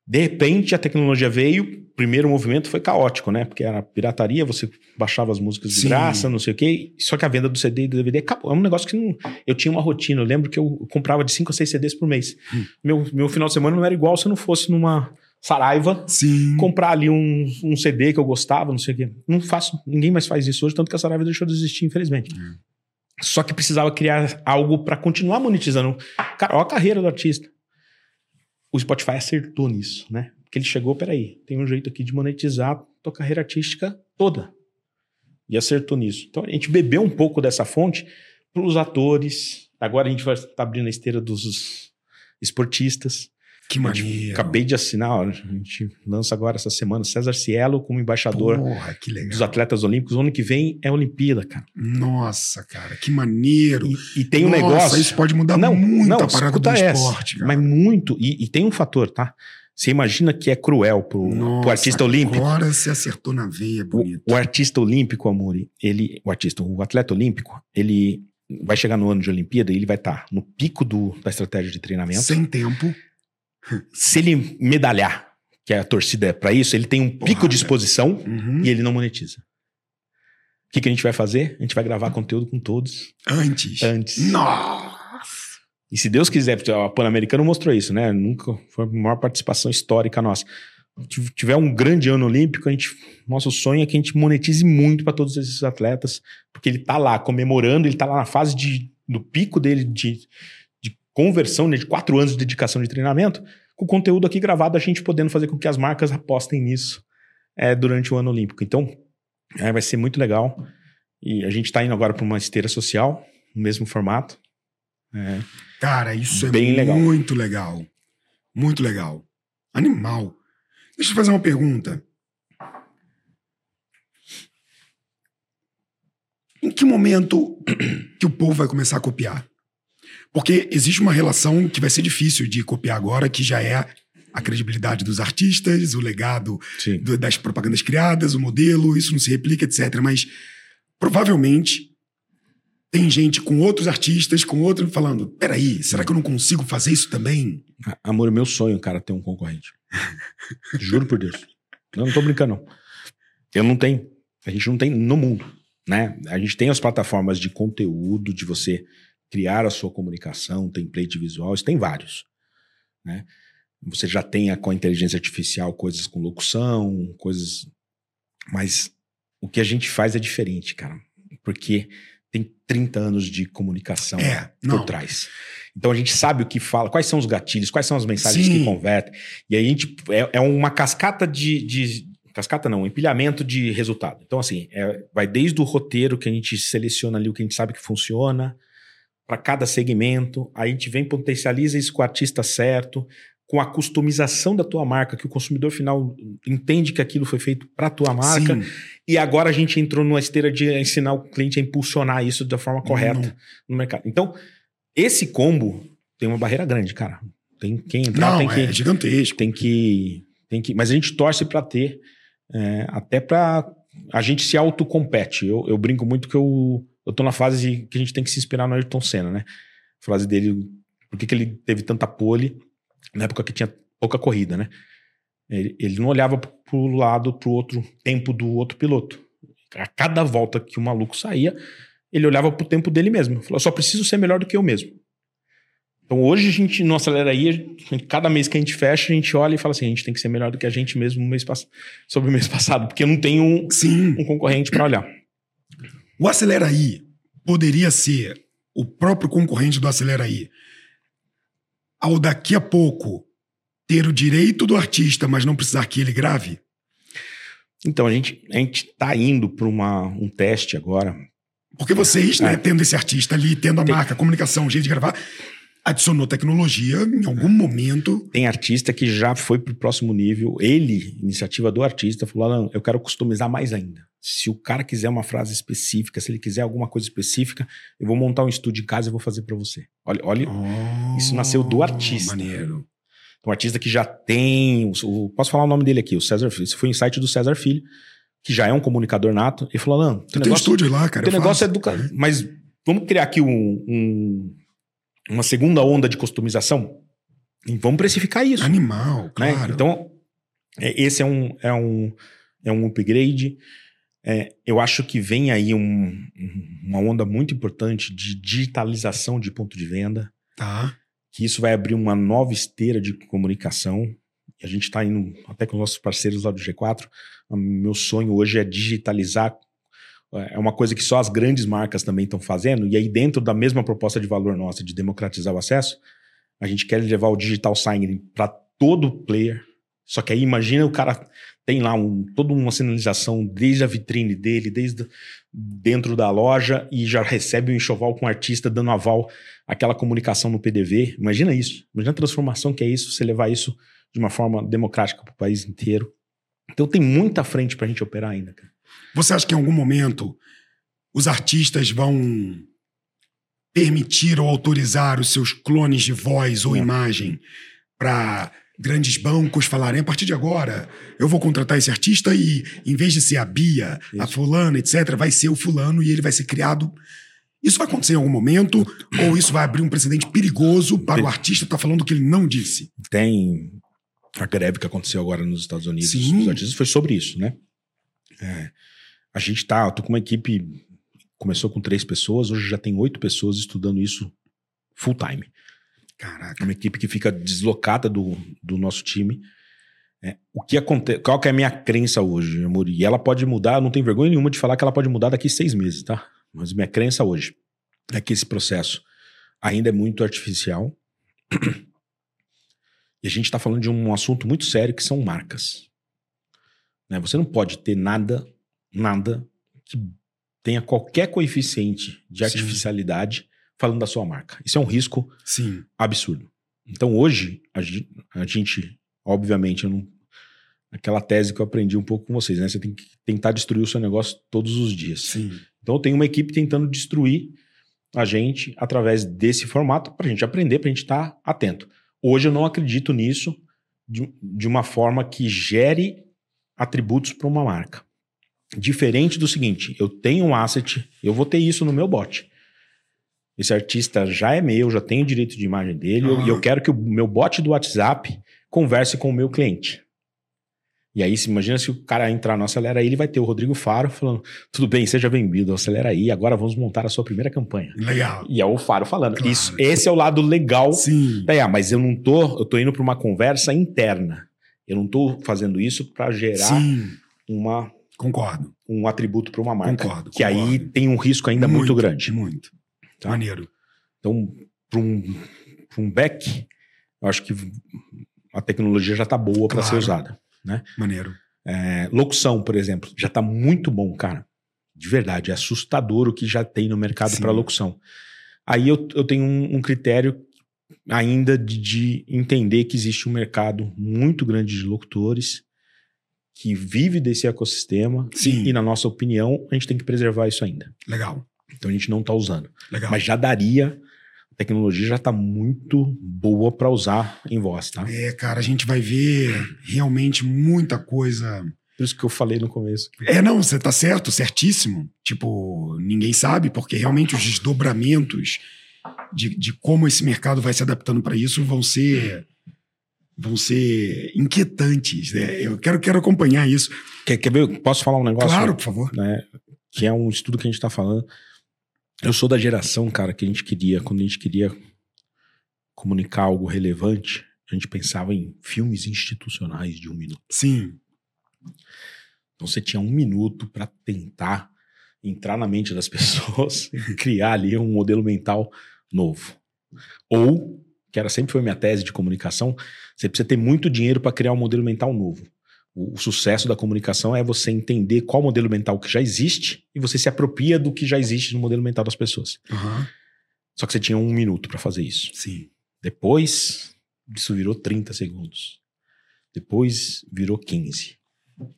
Speaker 2: De repente, a tecnologia veio, o primeiro movimento foi caótico, né? Porque era pirataria, você baixava as músicas de
Speaker 1: Sim.
Speaker 2: graça, não sei o quê. Só que a venda do CD e do DVD acabou. É um negócio que não. Eu tinha uma rotina. Eu lembro que eu comprava de 5 a 6 CDs por mês.
Speaker 1: Hum.
Speaker 2: Meu, meu final de semana não era igual se eu não fosse numa Saraiva
Speaker 1: Sim.
Speaker 2: comprar ali um, um CD que eu gostava, não sei o quê. Não faço, ninguém mais faz isso hoje, tanto que a Saraiva deixou de existir, infelizmente. Só que precisava criar algo para continuar monetizando. Cara, olha a carreira do artista. O Spotify acertou nisso, né? Porque ele chegou, peraí, tem um jeito aqui de monetizar a tua carreira artística toda. E acertou nisso. Então a gente bebeu um pouco dessa fonte para os atores. Agora a gente vai estar abrindo a esteira dos esportistas.
Speaker 1: Que maneiro.
Speaker 2: Acabei de assinar, ó, a gente lança agora essa semana César Cielo como embaixador
Speaker 1: Porra,
Speaker 2: dos atletas olímpicos. O ano que vem é Olimpíada, cara.
Speaker 1: Nossa, cara, que maneiro.
Speaker 2: E, e tem um
Speaker 1: Nossa,
Speaker 2: negócio.
Speaker 1: Isso pode mudar
Speaker 2: não,
Speaker 1: muito
Speaker 2: não,
Speaker 1: a parada do
Speaker 2: essa,
Speaker 1: esporte, cara.
Speaker 2: Mas muito. E, e tem um fator, tá? Você imagina que é cruel pro,
Speaker 1: Nossa,
Speaker 2: pro artista olímpico.
Speaker 1: Agora você acertou na veia, bonito.
Speaker 2: O, o artista olímpico, Amori, ele, o artista, o atleta olímpico, ele vai chegar no ano de Olimpíada e ele vai estar no pico do, da estratégia de treinamento.
Speaker 1: Sem tempo.
Speaker 2: Se ele medalhar, que a torcida é pra isso, ele tem um pico
Speaker 1: Porrada.
Speaker 2: de exposição
Speaker 1: Uhum.
Speaker 2: e ele não monetiza. O que, que a gente vai fazer? A gente vai gravar conteúdo com todos
Speaker 1: Antes.
Speaker 2: antes.
Speaker 1: Nossa.
Speaker 2: E se Deus quiser, a Pan-Americano mostrou isso, né? Nunca foi a maior participação histórica nossa. Se tiver um grande ano olímpico, a gente, nosso sonho é que a gente monetize muito para todos esses atletas, porque ele tá lá comemorando, ele tá lá na fase de, do pico dele de, de conversão, né, de quatro anos de dedicação de treinamento, com o conteúdo aqui gravado, a gente podendo fazer com que as marcas apostem nisso é, durante o ano olímpico. Então, é, vai ser muito legal. E a gente está indo agora para uma esteira social, no mesmo formato. É,
Speaker 1: Cara, isso é
Speaker 2: legal.
Speaker 1: muito legal. Muito legal. Animal. Deixa eu fazer uma pergunta. Em que momento que o povo vai começar a copiar? Porque existe uma relação que vai ser difícil de copiar agora, que já é a credibilidade dos artistas, o legado do- das propagandas criadas, o modelo, isso não se replica, etc. Mas provavelmente tem gente com outros artistas, com outro, falando: peraí, será que eu não consigo fazer isso também?
Speaker 2: Amor, é meu sonho, cara, ter um concorrente. Juro por Deus. Não, não tô brincando, não. Eu não tenho. A gente não tem no mundo, né? A gente tem as plataformas de conteúdo, de você criar a sua comunicação, template visual, isso tem vários, né? Você já tem com a inteligência artificial coisas com locução, coisas... Mas o que a gente faz é diferente, cara. Porque tem 30 anos de comunicação
Speaker 1: É,
Speaker 2: por
Speaker 1: não.
Speaker 2: trás. Então a gente sabe o que fala, quais são os gatilhos, quais são as mensagens
Speaker 1: Sim.
Speaker 2: que convertem. E aí a gente é, é uma cascata de, de- cascata não, um empilhamento de resultado. Então assim, é- vai desde o roteiro que a gente seleciona ali o que a gente sabe que funciona para cada segmento, aí a gente vem potencializa isso com o artista certo, com a customização da tua marca, que o consumidor final entende que aquilo foi feito para tua marca.
Speaker 1: Sim.
Speaker 2: E agora a gente entrou numa esteira de ensinar o cliente a impulsionar isso da forma correta
Speaker 1: Não.
Speaker 2: no mercado. Então, esse combo tem uma barreira grande, cara. Tem quem entrar,
Speaker 1: Não,
Speaker 2: tem
Speaker 1: é
Speaker 2: que,
Speaker 1: gigantesco.
Speaker 2: tem que, tem que. Mas a gente torce para ter, é, até para a gente se autocompete. Eu, eu brinco muito que eu, eu tô na fase que a gente tem que se inspirar no Ayrton Senna, né? A frase dele, por que, que ele teve tanta pole na época que tinha pouca corrida, né? Ele, ele não olhava pro- lado, pro outro tempo do outro piloto. A cada volta que o maluco saía, ele olhava pro tempo dele mesmo. Falou, só preciso ser melhor do que eu mesmo. Então hoje a gente não acelera aí, cada mês que a gente fecha, a gente olha e fala assim, a gente tem que ser melhor do que a gente mesmo no mês sobre o mês passado, porque não tem um,
Speaker 1: Sim.
Speaker 2: um concorrente para olhar.
Speaker 1: O Acelera aí poderia ser o próprio concorrente do Acelera aí. Ao daqui a pouco ter o direito do artista, mas não precisar que ele grave?
Speaker 2: Então a gente a gente tá indo para um teste agora.
Speaker 1: Porque vocês, né,
Speaker 2: É.
Speaker 1: tendo esse artista ali, tendo a
Speaker 2: Tem-
Speaker 1: marca, a comunicação, o jeito de gravar, adicionou tecnologia em algum momento.
Speaker 2: Tem artista que já foi pro próximo nível. Ele, iniciativa do artista, falou: Alan, eu quero customizar mais ainda. Se o cara quiser uma frase específica, se ele quiser alguma coisa específica, eu vou montar um estúdio em casa e vou fazer para você. Olha, olha Isso nasceu do artista.
Speaker 1: Maneiro.
Speaker 2: um artista que já tem. o- o- posso falar o nome dele aqui, o César Filho. Esse foi um insight do César Filho, que já é um comunicador nato. Ele falou: Alan,
Speaker 1: tem
Speaker 2: negócio,
Speaker 1: estúdio lá, cara.
Speaker 2: teu
Speaker 1: eu
Speaker 2: negócio é
Speaker 1: faço.
Speaker 2: do. ca- Mas vamos criar aqui um, um- uma segunda onda de customização? E vamos precificar isso.
Speaker 1: Animal,
Speaker 2: né?
Speaker 1: claro.
Speaker 2: Então, é, esse é um, é um, é um upgrade. É, eu acho que vem aí um- uma onda muito importante de digitalização de ponto de venda,
Speaker 1: Tá.
Speaker 2: que isso vai abrir uma nova esteira de comunicação. E a gente está indo até com os nossos parceiros lá do G4. O meu sonho hoje é digitalizar. É uma coisa que só as grandes marcas também estão fazendo. E aí, dentro da mesma proposta de valor nossa de democratizar o acesso, a gente quer levar o digital signing para todo player. Só que aí imagina o cara tem lá um, toda uma sinalização desde a vitrine dele, desde dentro da loja e já recebe um enxoval com o artista dando aval àquela comunicação no PDV. Imagina isso. Imagina a transformação que é isso, você levar isso de uma forma democrática para o país inteiro. Então tem muita frente para a gente operar ainda, cara.
Speaker 1: Você acha que em algum momento os artistas vão permitir ou autorizar os seus clones de voz ou
Speaker 2: Não.
Speaker 1: imagem para grandes bancos falarem a partir de agora eu vou contratar esse artista e em vez de ser a Bia, a
Speaker 2: Isso.
Speaker 1: fulana, etc, vai ser o fulano e ele vai ser criado isso vai acontecer em algum momento ou isso vai abrir um precedente perigoso para o artista estar falando o que ele não disse?
Speaker 2: Tem a greve que aconteceu agora nos Estados Unidos
Speaker 1: Sim.
Speaker 2: dos artistas foi sobre isso, né? É, a gente tá, eu tô com uma equipe, começou com três pessoas, hoje já tem oito pessoas estudando isso full time.
Speaker 1: Caraca.
Speaker 2: Uma equipe que fica deslocada do, do nosso time. É, o que acontece? Qual que é a minha crença hoje, amor? E ela pode mudar, não tem vergonha nenhuma de falar que ela pode mudar daqui seis meses, tá? Mas minha crença hoje é que esse processo ainda é muito artificial. E a gente está falando de um assunto muito sério que são marcas. Né? Você não pode ter nada, nada que tenha qualquer coeficiente de
Speaker 1: Sim.
Speaker 2: artificialidade falando da sua marca. Isso é um risco
Speaker 1: Sim.
Speaker 2: absurdo. Então hoje, a gente, obviamente, não, aquela tese que eu aprendi um pouco com vocês, né? Você tem que tentar destruir o seu negócio todos os dias.
Speaker 1: Sim.
Speaker 2: Então eu tenho uma equipe tentando destruir a gente através desse formato para a gente aprender, para a gente estar atento. Hoje eu não acredito nisso de, de uma forma que gere atributos para uma marca. Diferente do seguinte, eu tenho um asset, eu vou ter isso no meu bot. Esse artista já é meu, já tenho direito de imagem dele,
Speaker 1: Ah.
Speaker 2: e eu quero que o meu bot do WhatsApp converse com o meu cliente. E aí, se imagina se o cara entrar no Acelera aí, ele vai ter o Rodrigo Faro falando: tudo bem, seja bem-vindo, acelera aí, agora vamos montar a sua primeira campanha.
Speaker 1: Legal.
Speaker 2: E é o Faro falando.
Speaker 1: Claro.
Speaker 2: Isso, esse é o lado legal.
Speaker 1: Sim.
Speaker 2: É, mas eu não tô, eu tô indo para uma conversa interna. Eu não tô fazendo isso para gerar
Speaker 1: Sim.
Speaker 2: uma,
Speaker 1: Concordo.
Speaker 2: um atributo para uma marca.
Speaker 1: Concordo,
Speaker 2: Que aí
Speaker 1: concordo.
Speaker 2: tem um risco ainda muito, grande.
Speaker 1: Muito.
Speaker 2: Tá.
Speaker 1: Maneiro.
Speaker 2: Então, para um, pra um back, eu acho que a tecnologia já está boa para
Speaker 1: Claro.
Speaker 2: ser usada.
Speaker 1: Maneiro.
Speaker 2: É, locução, por exemplo, já está muito bom, cara. De verdade, é assustador o que já tem no mercado para locução. Aí eu, eu tenho um, um critério ainda de, de entender que existe um mercado muito grande de locutores que vive desse ecossistema
Speaker 1: Sim.
Speaker 2: e, na nossa opinião, a gente tem que preservar isso ainda.
Speaker 1: Legal.
Speaker 2: Então a gente não está usando.
Speaker 1: Legal.
Speaker 2: Mas já daria, a tecnologia já está muito boa para usar em voz, tá?
Speaker 1: É, cara, a gente vai ver realmente muita coisa.
Speaker 2: Por isso que eu falei no começo.
Speaker 1: É, não, você tá certo, certíssimo. Tipo, ninguém sabe, porque realmente os desdobramentos de, de como esse mercado vai se adaptando para isso vão ser vão ser inquietantes. Né? Eu quero, quero acompanhar isso.
Speaker 2: Quer, quer ver? Posso falar um negócio?
Speaker 1: Claro, por favor.
Speaker 2: né? Que é um estudo que a gente tá falando. Eu sou da geração, cara, que a gente queria, quando a gente queria comunicar algo relevante, a gente pensava em filmes institucionais de um minuto.
Speaker 1: Sim.
Speaker 2: Então você tinha um minuto para tentar entrar na mente das pessoas criar ali um modelo mental novo. Ou, que era sempre foi minha tese de comunicação, você precisa ter muito dinheiro para criar um modelo mental novo. O, o, sucesso da comunicação é você entender qual modelo mental que já existe e você se apropria do que já existe no modelo mental das pessoas.
Speaker 1: Uhum.
Speaker 2: Só que você tinha um minuto para fazer isso.
Speaker 1: Sim.
Speaker 2: Depois, isso virou 30 segundos. Depois virou 15.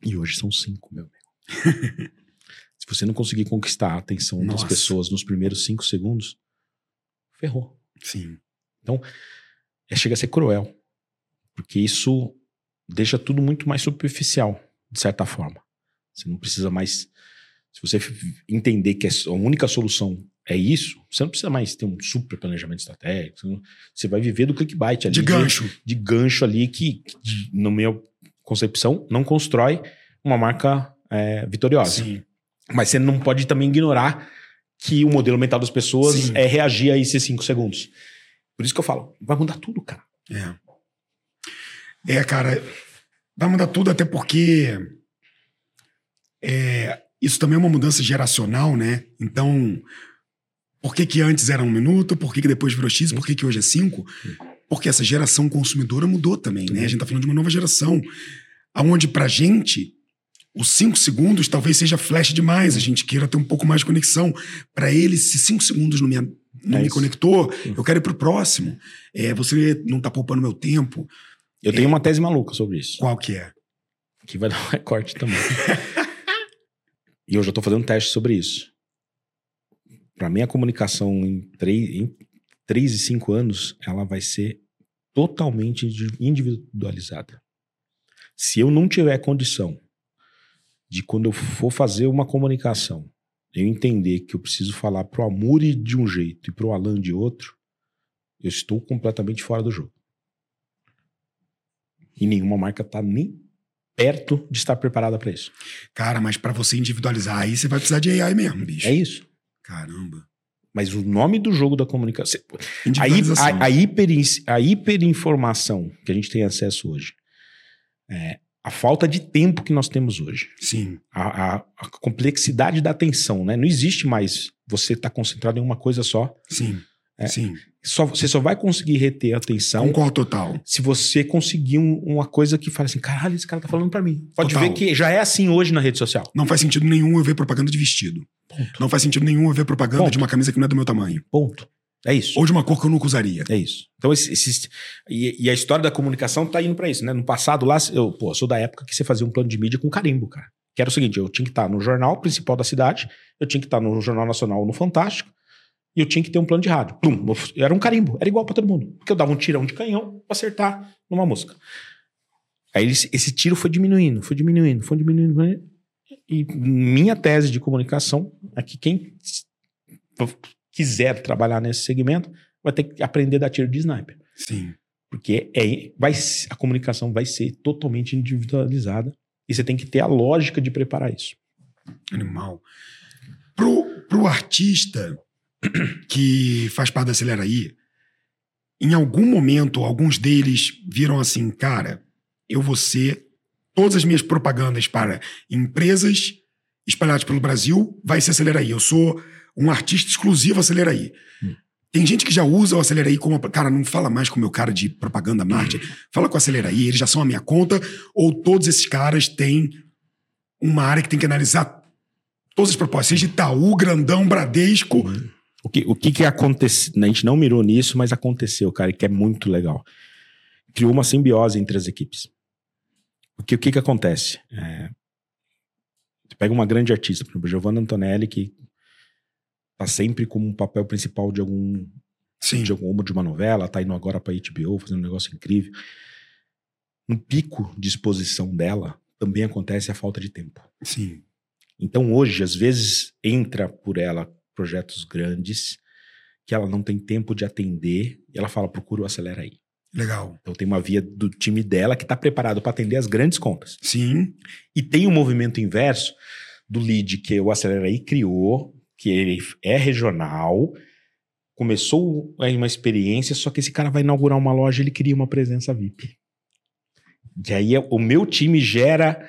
Speaker 2: E hoje são 5, meu amigo. Se você não conseguir conquistar a atenção
Speaker 1: Nossa.
Speaker 2: das pessoas nos primeiros 5 segundos, ferrou.
Speaker 1: Sim.
Speaker 2: Então, é, chega a ser cruel. Porque isso deixa tudo muito mais superficial, de certa forma. Você não precisa mais. Se você entender que a única solução é isso, você não precisa mais ter um super planejamento estratégico. Você vai viver do clickbait ali.
Speaker 1: De gancho.
Speaker 2: De, de gancho ali que, que, na minha concepção, não constrói uma marca é, vitoriosa.
Speaker 1: Sim.
Speaker 2: Mas você não pode também ignorar que o modelo mental das pessoas
Speaker 1: Sim.
Speaker 2: é reagir a esses cinco segundos. Por isso que eu falo, vai mudar tudo, cara.
Speaker 1: É. É, cara, vai mudar tudo, até porque é, isso também é uma mudança geracional, né? Então, por que, que antes era um minuto? Por que, que depois virou X? Por que, que hoje é cinco? Porque essa geração consumidora mudou também, né? A gente tá falando de uma nova geração. Onde, pra gente, os cinco segundos talvez seja flash demais. A gente queira ter um pouco mais de conexão. Para eles, se cinco segundos não me, não
Speaker 2: É
Speaker 1: me conectou, eu quero ir pro próximo. É, você não tá poupando meu tempo.
Speaker 2: Eu tenho uma tese maluca sobre isso,
Speaker 1: Qual que é?
Speaker 2: que vai dar um recorte também. e eu já tô fazendo um teste sobre isso. Para mim, a comunicação em três, em três e cinco anos, ela vai ser totalmente indi- individualizada. Se eu não tiver condição de quando eu for fazer uma comunicação, eu entender que eu preciso falar pro Amuri de um jeito e pro Alan de outro, eu estou completamente fora do jogo. E nenhuma marca tá nem perto de estar preparada para isso.
Speaker 1: Cara, mas pra você individualizar aí, você vai precisar de AI mesmo, bicho.
Speaker 2: É isso.
Speaker 1: Caramba.
Speaker 2: Mas o nome do jogo da comunicação. A, a, a, hiper, a hiperinformação que a gente tem acesso hoje. É, a falta de tempo que nós temos hoje.
Speaker 1: Sim,
Speaker 2: A, a- a complexidade da atenção, né? Não existe mais você estar concentrado em uma coisa só.
Speaker 1: sim,
Speaker 2: É.
Speaker 1: sim.
Speaker 2: Só, você só vai conseguir reter a atenção
Speaker 1: Concordo total.
Speaker 2: se você conseguir um- uma coisa que fala assim: caralho, esse cara tá falando pra mim. Pode
Speaker 1: Total.
Speaker 2: ver que já é assim hoje na rede social.
Speaker 1: Não faz sentido nenhum eu ver propaganda de vestido. Não faz sentido nenhum eu ver propaganda
Speaker 2: Ponto.
Speaker 1: de uma camisa que não é do meu tamanho.
Speaker 2: Ponto. É isso.
Speaker 1: Ou de uma cor que eu nunca usaria.
Speaker 2: É isso. Então, esse, esse- e, e a história da comunicação tá indo pra isso, né? No passado lá, eu pô, sou da época que você fazia um plano de mídia com carimbo, cara. Que era o seguinte: eu tinha que estar no jornal principal da cidade, eu tinha que estar no Jornal Nacional no Fantástico, e eu tinha que ter um plano de rádio. Plum, era um carimbo, era igual pra todo mundo. Porque eu dava um tirão de canhão pra acertar numa música. Aí esse, esse tiro foi diminuindo, foi diminuindo, foi diminuindo. foi diminuindo. E minha tese de comunicação é que quem quiser trabalhar nesse segmento vai ter que aprender a dar tiro de sniper.
Speaker 1: Sim.
Speaker 2: Porque é, vai, a comunicação vai ser totalmente individualizada e você tem que ter a lógica de preparar isso.
Speaker 1: Animal. Pro, pro artista que faz parte da Acelera aí, em algum momento, alguns deles viram assim, cara, eu vou ser todas as minhas propagandas para empresas espalhadas pelo Brasil, vai ser Acelera aí. Eu sou um artista exclusivo Acelera aí.
Speaker 2: Hum.
Speaker 1: Tem gente que já usa o Acelera aí como. Cara, não fala mais com o meu cara de propaganda, marketing. Fala com o Acelera aí, eles já são a minha conta. Ou todos esses caras têm uma área que tem que analisar todas as propostas, seja Itaú, Grandão, Bradesco.
Speaker 2: O que, o que, que aconteceu? A gente não mirou nisso, mas aconteceu, cara, que é muito legal. Criou uma simbiose entre as equipes. Porque o que, que acontece? É, você pega uma grande artista, por exemplo, Giovanna Antonelli, que tá sempre como um papel principal de algum
Speaker 1: Sim,
Speaker 2: de alguma de uma novela, tá indo agora pra HBO, fazendo um negócio incrível. No pico de exposição dela, também acontece a falta de tempo.
Speaker 1: sim,
Speaker 2: Então hoje, às vezes, entra por ela projetos grandes que ela não tem tempo de atender e ela fala, procura o Acelera aí.
Speaker 1: legal.
Speaker 2: Então tem uma via do time dela que está preparado para atender as grandes contas.
Speaker 1: Sim,
Speaker 2: E tem um movimento inverso do lead que o Acelera aí criou, que ele é regional, começou uma experiência, só que esse cara vai inaugurar uma loja, ele cria uma presença VIP. E aí o meu time gera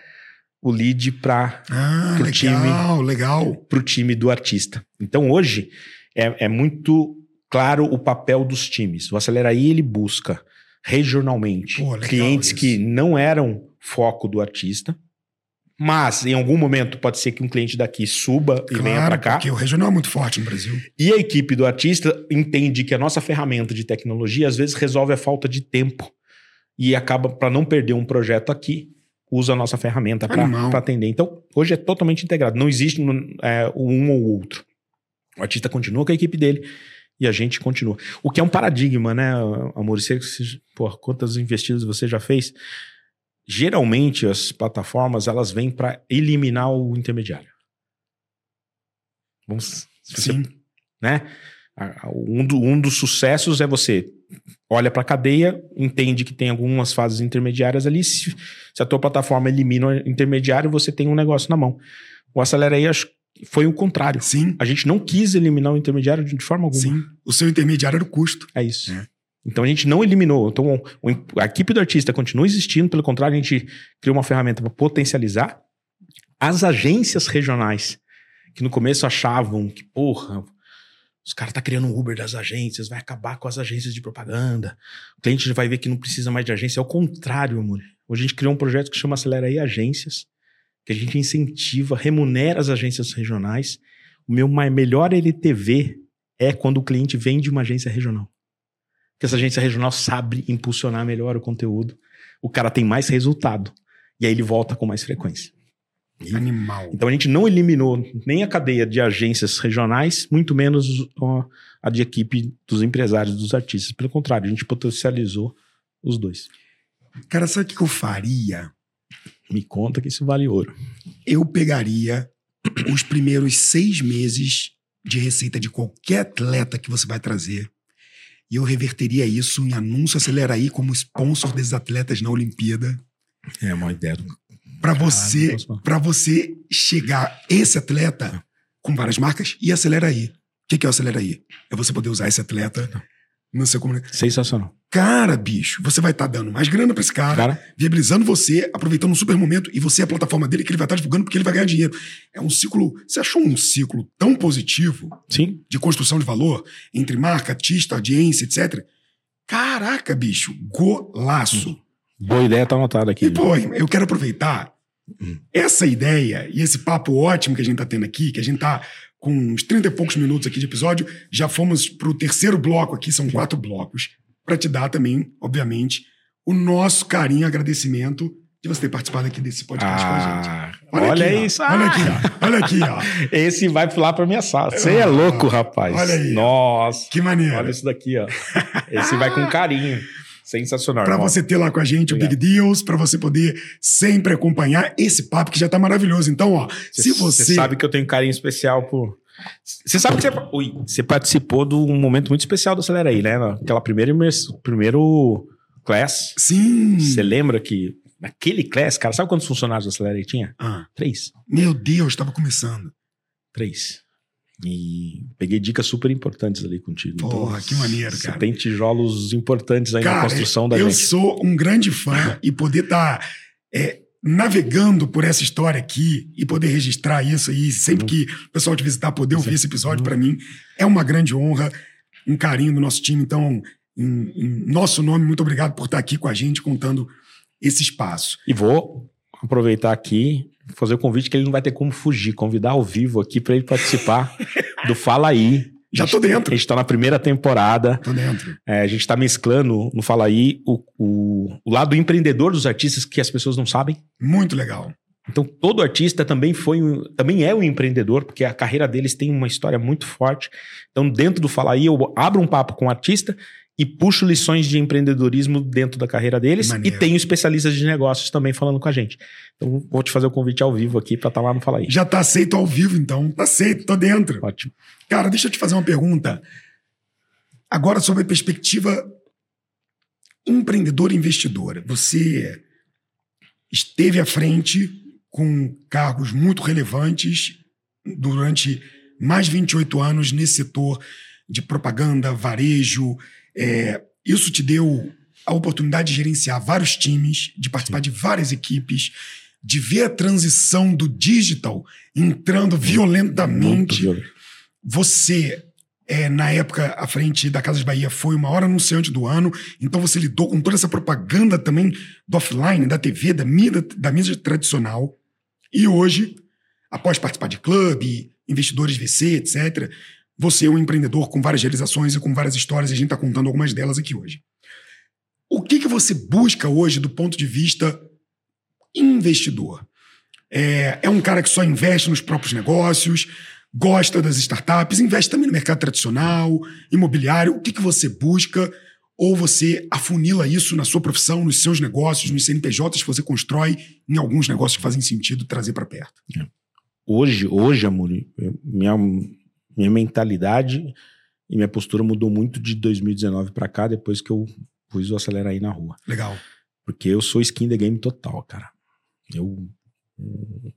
Speaker 2: o lead para
Speaker 1: Ah,
Speaker 2: Pro
Speaker 1: legal,
Speaker 2: time.
Speaker 1: legal.
Speaker 2: o time do artista. Então hoje é, é muito claro o papel dos times. O Aceleraí ele busca regionalmente
Speaker 1: Pô,
Speaker 2: clientes
Speaker 1: isso.
Speaker 2: que não eram foco do artista, mas em algum momento pode ser que um cliente daqui suba e venha para cá.
Speaker 1: porque o regional é muito forte no Brasil.
Speaker 2: E a equipe do artista entende que a nossa ferramenta de tecnologia às vezes resolve a falta de tempo e acaba para não perder um projeto aqui usa a nossa ferramenta para atender. Então hoje é totalmente integrado, não existe é, um ou outro. O artista continua com a equipe dele e a gente continua. O que é um paradigma, né, amor? Você, pô, quantas investidas você já fez? Geralmente as plataformas elas vêm para eliminar o intermediário. Vamos, se você
Speaker 1: Sim.
Speaker 2: né? Um, do- um dos sucessos é você olha para a cadeia, entende que tem algumas fases intermediárias ali. Se, se a tua plataforma elimina o intermediário, você tem um negócio na mão. O Acelera aí foi o contrário.
Speaker 1: Sim,
Speaker 2: A gente não quis eliminar o intermediário de, de forma alguma.
Speaker 1: sim. O seu intermediário era o custo.
Speaker 2: É isso.
Speaker 1: É.
Speaker 2: Então a gente não eliminou. Então a equipe do artista continua existindo, pelo contrário, a gente criou uma ferramenta para potencializar. As agências regionais, que no começo achavam que, porra, os caras tá criando um Uber das agências, vai acabar com as agências de propaganda. O cliente vai ver que não precisa mais de agência. É o contrário, amor. Hoje a gente criou um projeto que chama Acelera aí Agências, que a gente incentiva, remunera as agências regionais. O meu melhor LTV é quando o cliente vem de uma agência regional. Porque essa agência regional sabe impulsionar melhor o conteúdo. O cara tem mais resultado. E aí ele volta com mais frequência.
Speaker 1: Animal.
Speaker 2: Então a gente não eliminou nem a cadeia de agências regionais, muito menos ó, a de equipe dos empresários, dos artistas. Pelo contrário, a gente potencializou os dois.
Speaker 1: Cara, sabe o que que eu faria?
Speaker 2: Me conta que isso vale ouro.
Speaker 1: Eu pegaria os primeiros seis meses de receita de qualquer atleta que você vai trazer e eu reverteria isso em anúncio acelera aí como sponsor desses atletas na Olimpíada
Speaker 2: É uma ideia do
Speaker 1: para você para você chegar esse atleta com várias marcas e acelera aí. O que, que é o acelera aí? É você poder usar esse atleta no seu comunicado.
Speaker 2: sensacional.
Speaker 1: Cara, bicho, você vai estar dando mais grana para esse cara,
Speaker 2: Cara,
Speaker 1: viabilizando você, aproveitando um super momento e você é a plataforma dele que ele vai estar divulgando porque ele vai ganhar dinheiro. É um ciclo. Você achou um ciclo tão positivo
Speaker 2: sim,
Speaker 1: de construção de valor entre marca, artista, audiência, etc. Caraca, bicho, golaço.
Speaker 2: boa ideia tá anotada aqui.
Speaker 1: E, pô, eu quero aproveitar
Speaker 2: Hum.
Speaker 1: essa ideia e esse papo ótimo que a gente tá tendo aqui, que a gente tá com uns 30 e poucos minutos aqui de episódio, já fomos pro terceiro bloco aqui, são quatro blocos, para te dar também, obviamente, o nosso carinho e agradecimento de você ter participado aqui desse podcast com a gente.
Speaker 2: Ah, olha,
Speaker 1: aqui, ó.
Speaker 2: isso.
Speaker 1: Olha
Speaker 2: ah!
Speaker 1: aqui, ó. Olha aqui, ó.
Speaker 2: Esse vai lá pra minha sala. Você é
Speaker 1: Ah,
Speaker 2: louco, rapaz.
Speaker 1: olha aí.
Speaker 2: Nossa.
Speaker 1: Que maneiro.
Speaker 2: Olha isso daqui, ó. Esse vai com carinho. Sensacional.
Speaker 1: Para você ter lá com a gente o Big Deals, para você poder sempre acompanhar esse papo que já tá maravilhoso. Então, ó, se você.
Speaker 2: Você sabe que eu tenho um carinho especial por. Você sabe que você, Ui, você participou de um momento muito especial do Acelera aí, né? Aquela primeira primeiro class.
Speaker 1: Sim.
Speaker 2: Você lembra que naquele class, cara, sabe quantos funcionários do Acelera aí tinha?
Speaker 1: Ah,
Speaker 2: Três.
Speaker 1: meu Deus, estava começando.
Speaker 2: Três. E peguei dicas super importantes ali contigo.
Speaker 1: Porra, que maneiro,
Speaker 2: Você
Speaker 1: cara.
Speaker 2: tem tijolos importantes aí na
Speaker 1: Cara,
Speaker 2: construção da
Speaker 1: eu
Speaker 2: gente.
Speaker 1: sou um grande fã e poder estar navegando por essa história aqui e poder registrar isso aí, sempre que o pessoal te visitar, poder ouvir esse episódio, para mim, é uma grande honra, um carinho do nosso time. Então, em, em nosso nome, muito obrigado por estar aqui com a gente, contando esse espaço.
Speaker 2: E vou aproveitar aqui, fazer o convite que ele não vai ter como fugir, convidar ao vivo aqui para ele participar do Fala Aí.
Speaker 1: Já tô dentro.
Speaker 2: A gente tá na primeira temporada.
Speaker 1: Tô dentro.
Speaker 2: É, a gente tá mesclando no Fala Aí o, o, o lado empreendedor dos artistas que as pessoas não sabem.
Speaker 1: Muito legal.
Speaker 2: Então, todo artista também foi um- também é um empreendedor, porque a carreira deles tem uma história muito forte. Então, dentro do Fala Aí, eu abro um papo com o artista e puxo lições de empreendedorismo dentro da carreira deles.
Speaker 1: Maneiro.
Speaker 2: E tenho especialistas de negócios também falando com a gente. Então, vou te fazer o convite ao vivo aqui para estar lá no Fala Aí.
Speaker 1: Já tá aceito ao vivo, então. Tá aceito, tô dentro.
Speaker 2: Ótimo.
Speaker 1: Cara, deixa eu te fazer uma pergunta. Agora, sobre a perspectiva empreendedora e investidora. Você esteve à frente com cargos muito relevantes durante mais de 28 anos nesse setor de propaganda, varejo. É, isso te deu a oportunidade de gerenciar vários times, de participar de várias equipes, de ver a transição do digital entrando violentamente. Você, é, na época, à frente da Casa de Bahia, foi o maior anunciante do ano, então você lidou com toda essa propaganda também do offline, da TV, da mídia, da mídia tradicional. E hoje, após participar de clube, investidores VC, etc., você é um empreendedor com várias realizações e com várias histórias, e a gente está contando algumas delas aqui hoje. O que, que você busca hoje do ponto de vista investidor? É, é um cara que só investe nos próprios negócios, gosta das startups, investe também no mercado tradicional, imobiliário. O que, que você busca? Ou você afunila isso na sua profissão, nos seus negócios, nos CNPJs que você constrói, em alguns negócios que fazem sentido trazer para perto?
Speaker 2: É. Hoje, hoje, Amuri, minha, minha mentalidade e minha postura mudou muito de 2019 para cá, depois que eu pus o Acelera aí na rua.
Speaker 1: Legal.
Speaker 2: Porque eu sou skin the game total, cara. Eu.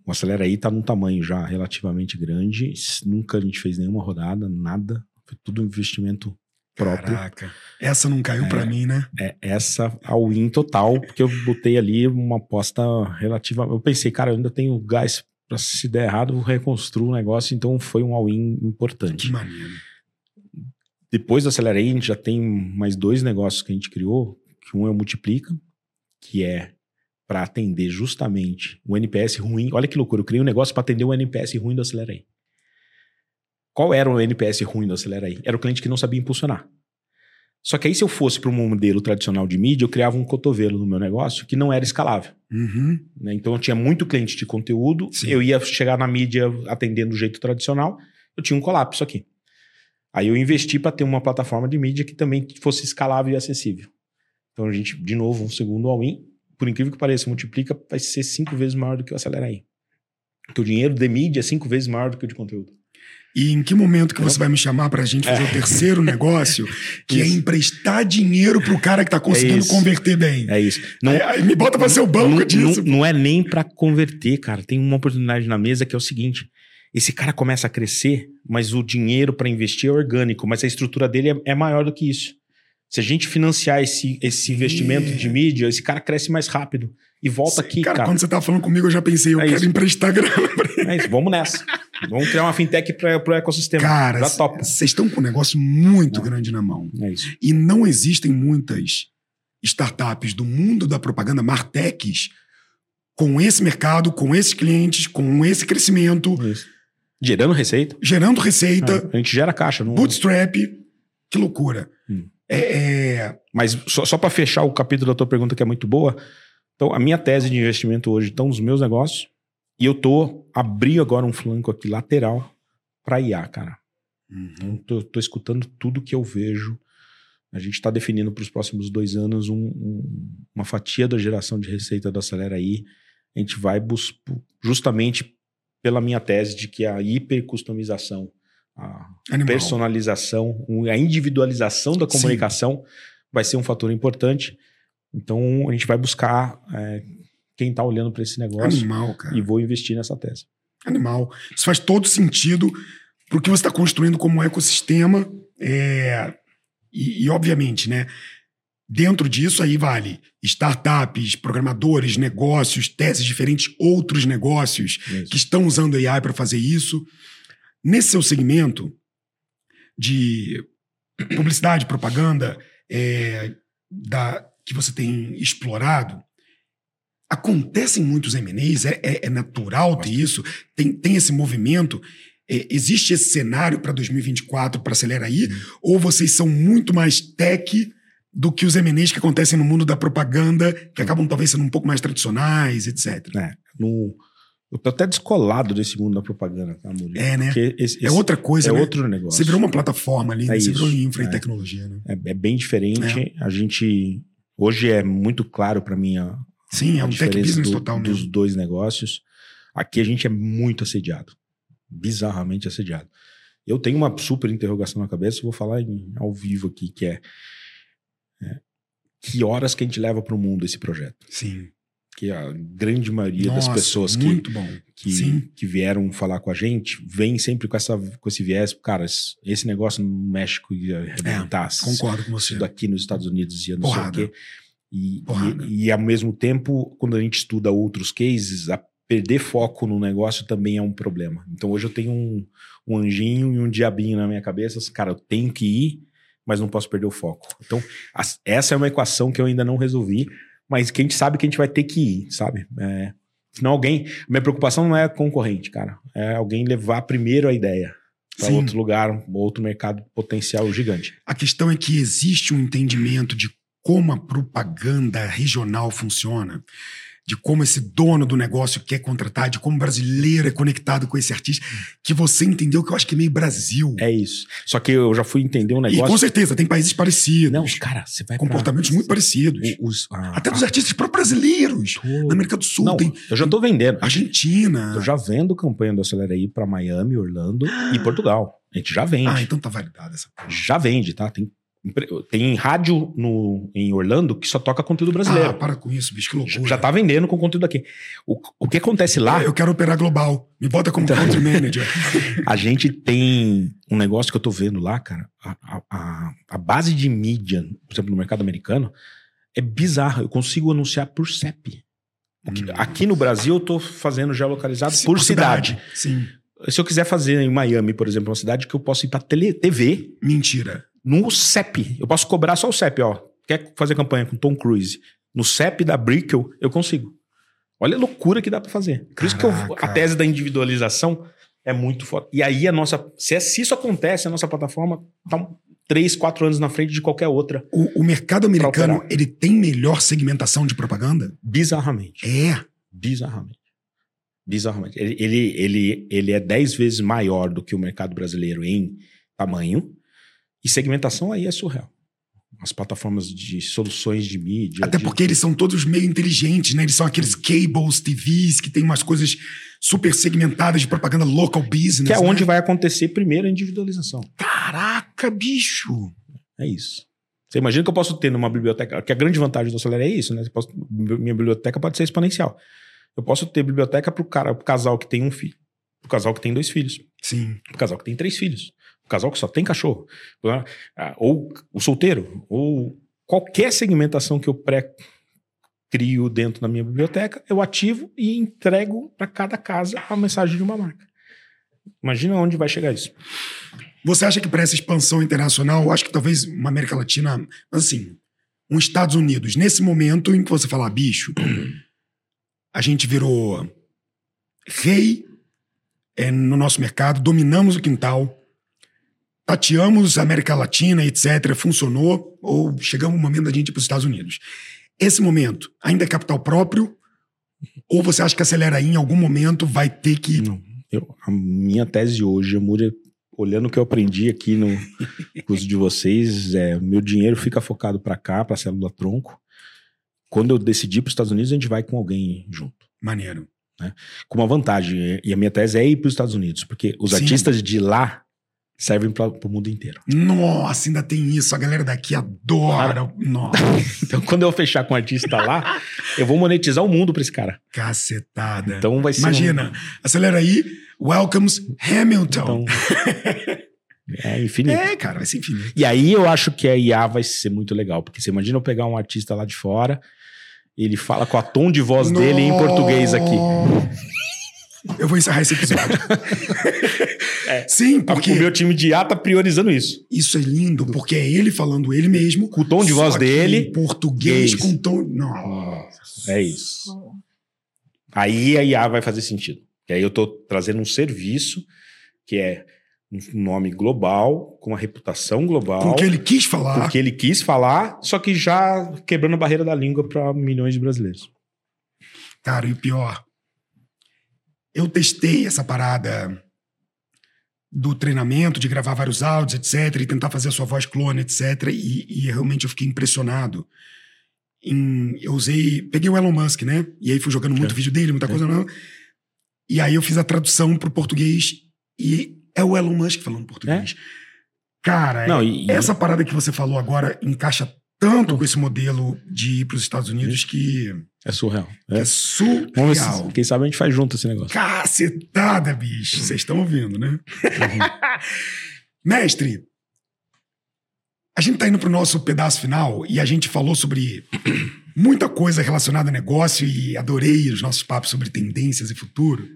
Speaker 2: O Acelera aí tá num tamanho já relativamente grande. Nunca a gente fez nenhuma rodada, nada. Foi tudo investimento próprio.
Speaker 1: Caraca. Essa não caiu é, para mim, né?
Speaker 2: É, essa ao win total, porque eu botei ali uma aposta relativa. Eu pensei, cara, eu ainda tenho gás para se der errado, reconstruo o negócio, então foi um all-in importante.
Speaker 1: Que maneiro.
Speaker 2: Depois do Acelerei, a gente já tem mais dois negócios que a gente criou, que um é o Multiplica, que é para atender justamente o NPS ruim. Olha que loucura, eu criei um negócio para atender o NPS ruim do Acelerei. Qual era o NPS ruim do Acelerei? Era o cliente que não sabia impulsionar. Só que aí, se eu fosse para um modelo tradicional de mídia, eu criava um cotovelo no meu negócio que não era escalável.
Speaker 1: Uhum.
Speaker 2: Né? Então, eu tinha muito cliente de conteúdo,
Speaker 1: Sim.
Speaker 2: eu ia chegar na mídia atendendo do jeito tradicional, eu tinha um colapso aqui. Aí eu investi para ter uma plataforma de mídia que também fosse escalável e acessível. Então a gente, de novo, um segundo all-in, por incrível que pareça, multiplica, vai ser cinco vezes maior do que o Acelera aí. Porque o dinheiro de mídia é cinco vezes maior do que o de conteúdo.
Speaker 1: E em que momento que você vai me chamar para a gente fazer é. o terceiro negócio, que é isso. é emprestar dinheiro para o cara que está conseguindo é converter bem?
Speaker 2: É isso.
Speaker 1: Não, aí, aí me bota para ser o banco
Speaker 2: não,
Speaker 1: disso.
Speaker 2: Não, não é nem para converter, cara. Tem uma oportunidade na mesa que é o seguinte: esse cara começa a crescer, mas o dinheiro para investir é orgânico, mas a estrutura dele é, é, maior do que isso. Se a gente financiar esse, esse investimento de mídia, esse cara cresce mais rápido. E volta aqui, cara, cara.
Speaker 1: Quando você tava falando comigo, eu já pensei, eu é quero isso. emprestar grana.
Speaker 2: É isso, vamos nessa. vamos criar uma fintech para o ecossistema.
Speaker 1: Cara, vocês estão com um negócio muito grande na mão.
Speaker 2: É isso.
Speaker 1: E não existem muitas startups do mundo da propaganda, martechs, com esse mercado, com esses clientes, com esse crescimento.
Speaker 2: Isso Gerando receita.
Speaker 1: Gerando receita.
Speaker 2: É, a gente gera caixa. Não...
Speaker 1: Bootstrap. Que loucura. Hum. É, é...
Speaker 2: Mas só, só para fechar o capítulo da tua pergunta, que é muito boa. Então, a minha tese de investimento hoje estão nos meus negócios. E eu tô abrindo agora um flanco aqui lateral para IA, cara.
Speaker 1: Uhum.
Speaker 2: Então, tô, tô, escutando tudo que eu vejo. A gente está definindo para os próximos dois anos um, um, uma fatia da geração de receita da Acelera aí. A gente vai justamente pela minha tese de que a hipercustomização, a Animal. personalização, a individualização da comunicação Sim. vai ser um fator importante. Então a gente vai buscar é, quem está olhando para esse negócio
Speaker 1: Animal,
Speaker 2: e vou investir nessa tese.
Speaker 1: Animal. Isso faz todo sentido para o que você está construindo como ecossistema. É, e, e, obviamente, né? Dentro disso aí vale startups, programadores, negócios, teses diferentes, outros negócios isso. que estão usando AI para fazer isso. Nesse seu segmento de publicidade, propaganda, é, da, que você tem explorado, acontecem muitos M&As, é, é, é natural ter isso, tem, tem esse movimento. É, existe esse cenário para 2024 para acelerar aí? Hum. Ou vocês são muito mais tech do que os MNEs que acontecem no mundo da propaganda, que acabam talvez sendo um pouco mais tradicionais, etc.
Speaker 2: É, no, eu tô até descolado desse mundo da propaganda, tá, Murilo?
Speaker 1: É, né?
Speaker 2: Esse, esse
Speaker 1: é outra coisa,
Speaker 2: é
Speaker 1: né?
Speaker 2: outro negócio.
Speaker 1: Você virou uma plataforma ali,
Speaker 2: é
Speaker 1: né? Você
Speaker 2: isso,
Speaker 1: virou infra
Speaker 2: é.
Speaker 1: e tecnologia, né?
Speaker 2: É, é bem diferente. A gente... Hoje é muito claro para mim a,
Speaker 1: Sim,
Speaker 2: a
Speaker 1: é um tech business
Speaker 2: do,
Speaker 1: total
Speaker 2: dos
Speaker 1: mesmo.
Speaker 2: dois negócios. Aqui a gente é muito assediado. Bizarramente assediado. Eu tenho uma super interrogação na cabeça, vou falar em, ao vivo aqui, que é, é que horas que a gente leva para o mundo esse projeto?
Speaker 1: Sim.
Speaker 2: Que a grande maioria
Speaker 1: Nossa,
Speaker 2: das pessoas que, que, que vieram falar com a gente vem sempre com, essa, com esse viés. Cara, esse- negócio no México ia arrebentar.
Speaker 1: Concordo com você.
Speaker 2: Isso daqui nos Estados Unidos ia não
Speaker 1: Porrada.
Speaker 2: sei o quê. E, e, e, ao mesmo tempo, quando a gente estuda outros cases, a perder foco no negócio também é um problema. Então hoje eu tenho um, um anjinho e um diabinho na minha cabeça. Cara, eu tenho que ir, mas não posso perder o foco. Então, as- essa é uma equação que eu ainda não resolvi, mas que a gente sabe que a gente vai ter que ir, sabe? É, senão alguém. Minha preocupação não é concorrente, cara. É alguém levar primeiro a ideia para outro lugar, outro mercado potencial gigante.
Speaker 1: A questão é que existe um entendimento de como a propaganda regional funciona, de como esse dono do negócio quer contratar, de como o brasileiro é conectado com esse artista, que você entendeu que eu acho que é meio Brasil.
Speaker 2: É isso. Só que eu já fui entender um
Speaker 1: e
Speaker 2: negócio.
Speaker 1: com certeza, tem países parecidos,
Speaker 2: Não, cara, você vai pra-
Speaker 1: comportamentos muito parecidos.
Speaker 2: os- a-
Speaker 1: Até dos
Speaker 2: a-
Speaker 1: artistas pró-brasileiros.
Speaker 2: Tô-
Speaker 1: Na América do Sul
Speaker 2: Não,
Speaker 1: tem
Speaker 2: eu já tô vendendo.
Speaker 1: Argentina.
Speaker 2: Eu já vendo campanha do Acelera aí pra Miami, Orlando e Portugal. A gente já vende.
Speaker 1: Ah, então tá validada essa.
Speaker 2: Já vende, tá? Tem, tem rádio no, em Orlando que só toca conteúdo brasileiro.
Speaker 1: Ah, para com isso, bicho, que
Speaker 2: já,
Speaker 1: loucura.
Speaker 2: já tá vendendo com conteúdo aqui. O, o que acontece lá,
Speaker 1: Eu quero operar global. Me bota como country manager.
Speaker 2: a gente tem um negócio que eu tô vendo lá, cara. A, a- a, base de mídia, por exemplo, no mercado americano, é bizarra. Eu consigo anunciar por CEP. Aqui,
Speaker 1: Hum.
Speaker 2: aqui no Brasil, eu tô fazendo geolocalizado por cidade.
Speaker 1: Sim.
Speaker 2: Se eu quiser fazer em Miami, por exemplo, uma cidade que eu posso ir pra tele, TV
Speaker 1: Mentira.
Speaker 2: No CEP. Eu posso cobrar só o CEP, ó. Quer fazer campanha com Tom Cruise? No CEP da Brickell, eu consigo. Olha a loucura que dá pra fazer. Por isso que eu-
Speaker 1: Caraca.
Speaker 2: a tese da individualização é muito forte. E aí a nossa. Se, é- isso acontece, a nossa plataforma tá três, quatro anos na frente de qualquer outra.
Speaker 1: O, o mercado americano, ele tem melhor segmentação de propaganda?
Speaker 2: Bizarramente.
Speaker 1: É.
Speaker 2: Bizarramente. Bizarramente. Ele, ele, ele, ele é 10 vezes maior do que o mercado brasileiro em tamanho. E segmentação aí é surreal. As plataformas de soluções de mídia.
Speaker 1: Até
Speaker 2: de-
Speaker 1: porque eles são todos meio inteligentes, né? Eles são aqueles cables, TVs, que tem umas coisas super segmentadas de propaganda local business.
Speaker 2: Que é
Speaker 1: né?
Speaker 2: onde vai acontecer primeiro a individualização.
Speaker 1: Caraca, bicho!
Speaker 2: É isso. Você imagina que eu posso ter numa biblioteca. Que a grande vantagem do Acelera é isso, né? Posso- minha biblioteca pode ser exponencial. Eu posso ter biblioteca pro cara, pro casal que tem um filho, pro casal que tem dois filhos,
Speaker 1: Sim.
Speaker 2: pro casal que tem três filhos, casal que só tem cachorro, né? Ah, ou o solteiro, ou qualquer segmentação que eu pré-crio dentro da minha biblioteca, eu ativo e entrego para cada casa a mensagem de uma marca. Imagina onde vai chegar isso.
Speaker 1: Você acha que para essa expansão internacional, eu acho que talvez uma América Latina, assim, um Estados Unidos, nesse momento em que você fala, bicho, a gente virou rei é, no nosso mercado, dominamos o quintal, tateamos a América Latina, etc., funcionou, ou chegamos no momento da gente ir para os Estados Unidos. Esse momento ainda é capital próprio? Ou você acha que acelera aí em algum momento vai ter que.
Speaker 2: Não. Eu, a minha tese hoje, Amúria, olhando o que eu aprendi aqui no curso de vocês, é meu dinheiro fica focado para cá, para a célula tronco. Quando eu decidir para os Estados Unidos, a gente vai com alguém junto.
Speaker 1: Maneiro.
Speaker 2: Com uma vantagem. E a minha tese é ir para os Estados Unidos, porque os
Speaker 1: Sim.
Speaker 2: artistas de lá servem para o mundo inteiro.
Speaker 1: Nossa, ainda tem isso. A galera daqui adora. Nossa,
Speaker 2: Então, quando eu fechar com um artista lá, eu vou monetizar o mundo para esse cara.
Speaker 1: cacetada.
Speaker 2: Então vai ser. um-
Speaker 1: Imagina, acelera aí. Welcomes Hamilton.
Speaker 2: Então, é infinito.
Speaker 1: é, cara, vai ser infinito.
Speaker 2: E aí eu acho que a IA vai ser muito legal, porque você imagina eu pegar um artista lá de fora, ele fala com a tom de voz dele em português aqui.
Speaker 1: Eu vou encerrar esse episódio.
Speaker 2: É.
Speaker 1: Sim, porque
Speaker 2: O meu time de IA tá priorizando isso.
Speaker 1: isso é lindo, porque é ele falando ele mesmo.
Speaker 2: Com o tom de voz dele,
Speaker 1: Em português,
Speaker 2: gays.
Speaker 1: com tom. Nossa.
Speaker 2: É isso. Aí a IA vai fazer sentido. E aí eu tô trazendo um serviço que é um nome global, com uma reputação global.
Speaker 1: Com o que ele quis falar.
Speaker 2: Porque ele quis falar, só que já quebrando a barreira da língua para milhões de brasileiros.
Speaker 1: Cara, e o pior, eu testei essa parada do treinamento, de gravar vários áudios, etc., e tentar fazer a sua voz clone, etc., e, e realmente eu fiquei impressionado. Em- eu usei, peguei o Elon Musk, né? E aí fui jogando muito
Speaker 2: É.
Speaker 1: vídeo dele, muita
Speaker 2: É.
Speaker 1: coisa. Não. E aí eu fiz a tradução pro português e é o Elon Musk falando português. Cara,
Speaker 2: Não, e- e-
Speaker 1: essa parada que você falou agora encaixa tanto com esse modelo de ir para os Estados Unidos que
Speaker 2: É surreal.
Speaker 1: que é,
Speaker 2: É.
Speaker 1: surreal.
Speaker 2: Vamos quem sabe a gente faz junto esse negócio.
Speaker 1: Cacetada, bicho. Vocês estão ouvindo, né? Mestre, a gente tá indo pro nosso pedaço final e a gente falou sobre muita coisa relacionada a negócio e adorei os nossos papos sobre tendências e futuro.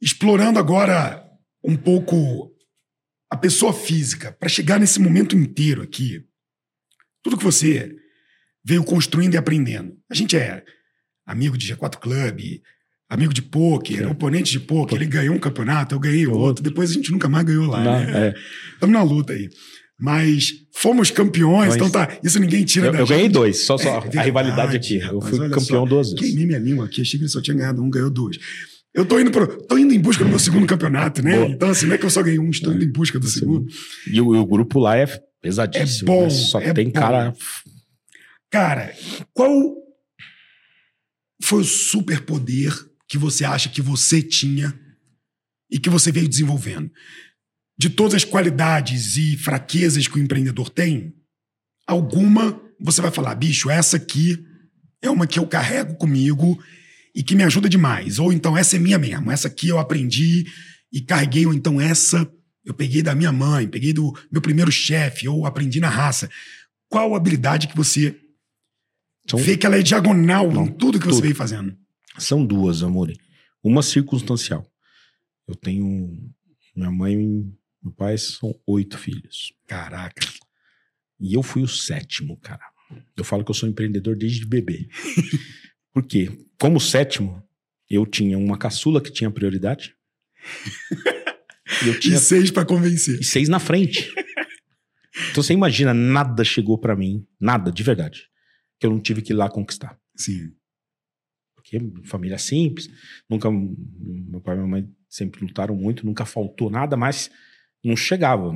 Speaker 1: Explorando agora um pouco a pessoa física, para chegar nesse momento inteiro aqui. Tudo que você veio construindo e aprendendo. A gente é amigo de G4 Club, amigo de pôquer, oponente de pôquer. Ele ganhou um campeonato, eu ganhei outro. Depois a gente nunca mais ganhou lá,
Speaker 2: Não,
Speaker 1: né?
Speaker 2: é.
Speaker 1: Estamos na luta aí. Mas fomos campeões,
Speaker 2: Mas-
Speaker 1: então tá. Isso ninguém tira
Speaker 2: Eu,
Speaker 1: da
Speaker 2: eu
Speaker 1: gente.
Speaker 2: ganhei dois, só, só
Speaker 1: É
Speaker 2: a
Speaker 1: verdade,
Speaker 2: rivalidade aqui. Eu fui campeão
Speaker 1: só.
Speaker 2: duas vezes.
Speaker 1: Queimei minha língua aqui, achei que ele só tinha ganhado um, ganhou dois. Eu tô indo, pro, tô indo em busca do meu segundo campeonato, né?
Speaker 2: Boa.
Speaker 1: Então, assim, não é que eu só ganhei um, estou indo em busca do segundo.
Speaker 2: E o, e o grupo lá é pesadíssimo.
Speaker 1: É bom,
Speaker 2: né? Só
Speaker 1: é
Speaker 2: tem
Speaker 1: bom.
Speaker 2: cara.
Speaker 1: Cara, qual foi o superpoder que você acha que você tinha e que você veio desenvolvendo? De todas as qualidades e fraquezas que o empreendedor tem, alguma você vai falar, bicho, essa aqui é uma que eu carrego comigo e que me ajuda demais. Ou então essa é minha mesmo, essa aqui eu aprendi e carreguei, ou então essa eu peguei da minha mãe, peguei do meu primeiro chefe, ou aprendi na raça. Qual habilidade que você
Speaker 2: São,
Speaker 1: vê que ela é diagonal
Speaker 2: Não,
Speaker 1: em tudo que você
Speaker 2: tudo.
Speaker 1: veio fazendo?
Speaker 2: são duas, amor. Uma circunstancial. Eu tenho. Minha mãe e meu pai são oito filhos.
Speaker 1: Caraca.
Speaker 2: E eu fui o sétimo, cara. Eu falo que eu sou empreendedor desde bebê. Por quê? Como sétimo, eu tinha uma caçula que tinha prioridade. e eu
Speaker 1: E
Speaker 2: tinha
Speaker 1: seis pra convencer.
Speaker 2: e seis na frente. Então você imagina, nada chegou pra mim, nada, de verdade, que eu não tive que ir lá conquistar.
Speaker 1: Sim.
Speaker 2: Porque família simples, nunca. Meu pai e minha mãe sempre lutaram muito, nunca faltou nada, mas não chegava.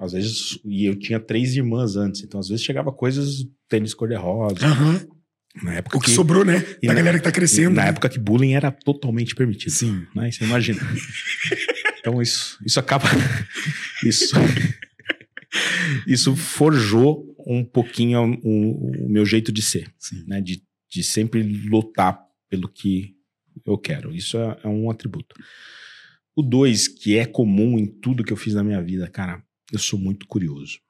Speaker 2: Às vezes, e eu tinha três irmãs antes, então às vezes chegava coisas, tênis cor-de-rosa.
Speaker 1: Aham.
Speaker 2: Na época
Speaker 1: O que
Speaker 2: que,
Speaker 1: sobrou, né?
Speaker 2: E
Speaker 1: Da
Speaker 2: na-
Speaker 1: galera que tá crescendo.
Speaker 2: na
Speaker 1: né?
Speaker 2: época que bullying era totalmente permitido.
Speaker 1: Sim.
Speaker 2: Né? Você imagina. então isso, isso acaba. Isso, isso forjou um pouquinho o, o meu jeito de ser,
Speaker 1: Sim.
Speaker 2: né? De, de sempre lutar pelo que eu quero. Isso é, é um atributo. O dois, que é comum em tudo que eu fiz na minha vida, cara, eu sou muito curioso.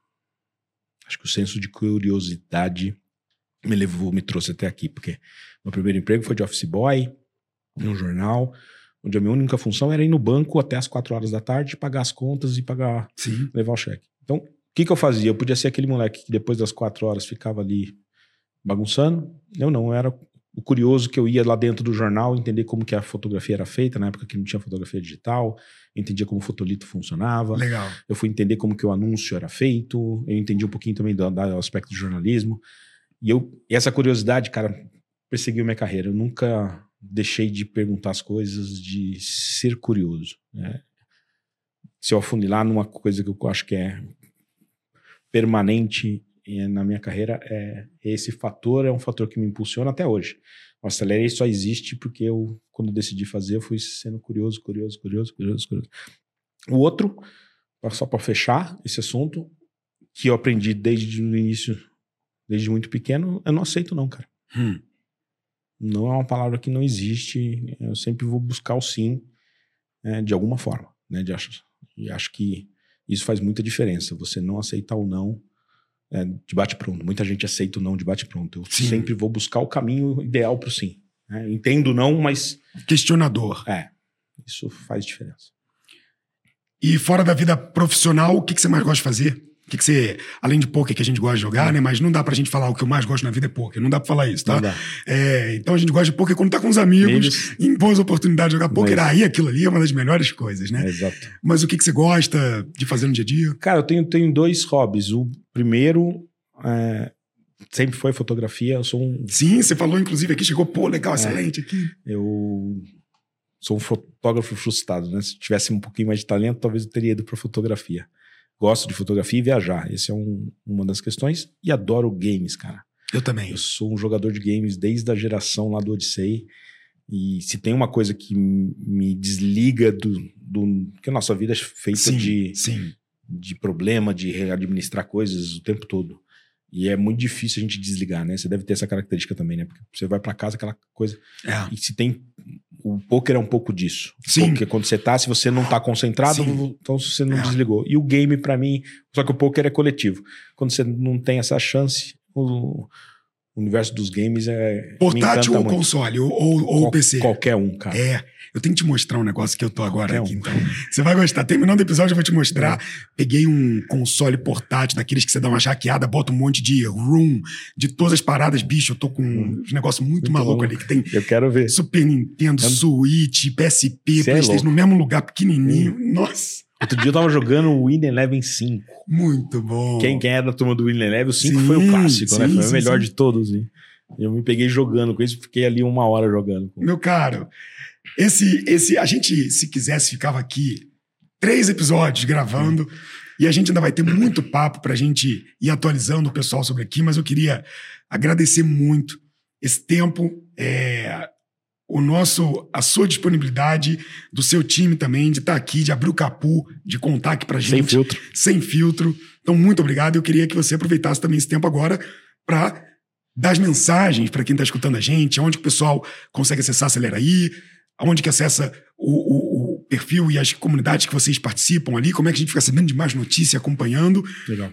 Speaker 2: Acho que o senso de curiosidade me levou, me trouxe até aqui, porque meu primeiro emprego foi de office boy, num jornal, onde a minha única função era ir no banco até as quatro horas da tarde, pagar as contas e pagar,
Speaker 1: Sim.
Speaker 2: levar o cheque. Então, o que, que eu fazia? Eu podia ser aquele moleque que depois das quatro horas ficava ali bagunçando. Eu não, eu era o curioso que eu ia lá dentro do jornal entender como que a fotografia era feita, na época que não tinha fotografia digital, eu entendia como o fotolito funcionava,
Speaker 1: Legal.
Speaker 2: eu fui entender como que o anúncio era feito, eu entendi um pouquinho também do, do aspecto do jornalismo. E eu e essa curiosidade, cara, perseguiu minha carreira. Eu nunca deixei de perguntar as coisas, de ser curioso. né? Se eu afunilar numa coisa que eu acho que é permanente eh, na minha carreira, é esse fator é um fator que me impulsiona até hoje. O Acelerei só existe porque eu, quando decidi fazer, eu fui sendo curioso, curioso, curioso, curioso, curioso. O outro, só para fechar esse assunto, que eu aprendi desde o início, desde muito pequeno, eu não aceito não, cara.
Speaker 1: Hum.
Speaker 2: Não é uma palavra que não existe. Eu sempre vou buscar o sim né, de alguma forma. Né, de acho, e acho que isso faz muita diferença. Você não aceitar o não é, de bate-pronto. Muita gente aceita o não de bate-pronto. Eu
Speaker 1: Sim.
Speaker 2: sempre vou buscar o caminho ideal para o sim. né? Entendo o não, mas
Speaker 1: Questionador.
Speaker 2: é, isso faz diferença.
Speaker 1: E fora da vida profissional, o que, que você mais gosta de fazer? Que, que você, além de poker que a gente gosta de jogar, né? Mas não dá pra gente falar o que eu mais gosto na vida é poker. Não dá pra falar isso, tá? É, então a gente gosta de poker quando tá com os amigos, em boas oportunidades de jogar poker.
Speaker 2: Mas-
Speaker 1: Aí aquilo ali é uma das melhores coisas, né?
Speaker 2: É, exato.
Speaker 1: Mas o que, que você gosta de fazer no dia a dia?
Speaker 2: Cara, eu tenho, tenho dois hobbies. O primeiro é, sempre foi fotografia. Eu sou um,
Speaker 1: Sim, você falou, inclusive, aqui, chegou, pô,
Speaker 2: É.
Speaker 1: legal, excelente aqui.
Speaker 2: eu sou um fotógrafo frustrado, né? Se tivesse um pouquinho mais de talento, talvez eu teria ido para fotografia. Gosto de fotografia e viajar. Essa é um- uma das questões. E adoro games, cara.
Speaker 1: Eu também.
Speaker 2: Eu sou um jogador de games desde a geração lá do Odyssey. E se tem uma coisa que me desliga do. do que a nossa vida é feita
Speaker 1: Sim,
Speaker 2: de,
Speaker 1: sim.
Speaker 2: de problema, de administrar coisas o tempo todo. E é muito difícil a gente desligar, né? Você deve ter essa característica também, né? Porque você vai para casa, aquela coisa.
Speaker 1: É.
Speaker 2: E se tem. O poker é um pouco disso.
Speaker 1: Sim.
Speaker 2: Porque quando você tá, se você não tá concentrado,
Speaker 1: Sim.
Speaker 2: então você não
Speaker 1: É.
Speaker 2: desligou. E o game, pra mim. Só que o poker é coletivo. Quando você não tem essa chance, o, o universo dos games é.
Speaker 1: Portátil ou
Speaker 2: muito.
Speaker 1: console? Ou, ou, ou
Speaker 2: Qual-
Speaker 1: PC?
Speaker 2: Qualquer um, cara.
Speaker 1: É, eu tenho que te mostrar um negócio que eu tô agora
Speaker 2: Qualquer
Speaker 1: aqui,
Speaker 2: um.
Speaker 1: então. Você vai gostar. Terminando o episódio, eu vou te mostrar. Peguei um console portátil, daqueles que você dá uma chaqueada, bota um monte de room, de todas as paradas, bicho. Eu tô com uns negócios muito,
Speaker 2: Muito
Speaker 1: maluco
Speaker 2: bom.
Speaker 1: ali, que tem
Speaker 2: Eu quero ver.
Speaker 1: Super Nintendo,
Speaker 2: É-
Speaker 1: Switch, PSP,
Speaker 2: é
Speaker 1: Playstation,
Speaker 2: louco.
Speaker 1: no mesmo lugar, pequenininho. Nossa,
Speaker 2: Outro dia eu tava jogando o Win Eleven 5.
Speaker 1: muito bom.
Speaker 2: Quem, quem era da turma do Win Eleven, o 5
Speaker 1: Sim,
Speaker 2: foi o clássico, né?
Speaker 1: sim,
Speaker 2: Foi o
Speaker 1: sim,
Speaker 2: melhor
Speaker 1: sim.
Speaker 2: de todos. E eu me peguei jogando com isso, fiquei ali uma hora jogando.
Speaker 1: Meu caro, esse, esse, a gente, se quisesse, ficava aqui três episódios gravando e a gente ainda vai ter muito papo pra gente ir atualizando o pessoal sobre aqui, mas eu queria agradecer muito esse tempo, é, o nosso, a sua disponibilidade, do seu time também, de estar aqui, de abrir o capu, de contar aqui pra gente
Speaker 2: Sem filtro.
Speaker 1: sem filtro. Então, muito obrigado. Eu queria que você aproveitasse também esse tempo agora para dar as mensagens para quem está escutando a gente, onde que o pessoal consegue acessar Acelera aí, aonde que acessa o- o perfil e as comunidades que vocês participam ali, como é que a gente fica sabendo de mais notícia, acompanhando,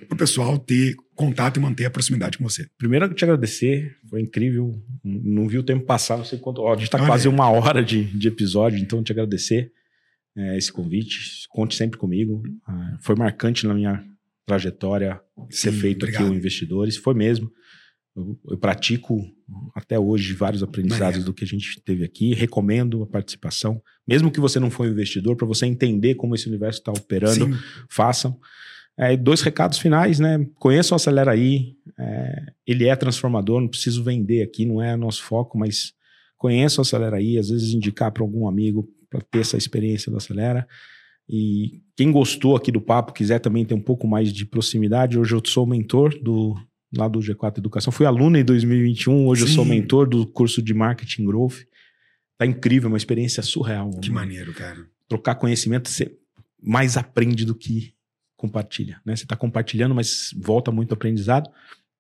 Speaker 1: para o pessoal ter contato e manter a proximidade com você.
Speaker 2: Primeiro, eu te agradecer. Foi incrível. Não vi o tempo passar, não sei quanto. Ó, a gente tá
Speaker 1: Olha
Speaker 2: quase uma hora de, de episódio, então te agradecer é, esse convite. Conte sempre comigo. Ah, foi marcante na minha trajetória ser
Speaker 1: Sim,
Speaker 2: feito
Speaker 1: obrigado.
Speaker 2: aqui o Investidores. Foi mesmo. Eu, eu pratico até hoje vários aprendizados do que a gente teve aqui. Recomendo a participação. Mesmo que você não for um investidor, para você entender como esse universo está operando,
Speaker 1: Sim,
Speaker 2: façam. É, dois recados finais, né? Conheçam o Acelera aí. é, ele é transformador, não preciso vender aqui, não é nosso foco, mas conheçam o Acelera aí, às vezes indicar para algum amigo para ter essa experiência do Acelera. E quem gostou aqui do papo, quiser também ter um pouco mais de proximidade, hoje eu sou mentor do lá do G4 Educação. Fui aluno em 2021, hoje eu sou
Speaker 1: Sim.
Speaker 2: mentor do curso de Marketing Growth. Tá incrível, uma experiência surreal.
Speaker 1: que maneiro, cara.
Speaker 2: trocar conhecimento, você mais aprende do que compartilha. Né? Você está compartilhando, mas volta muito aprendizado.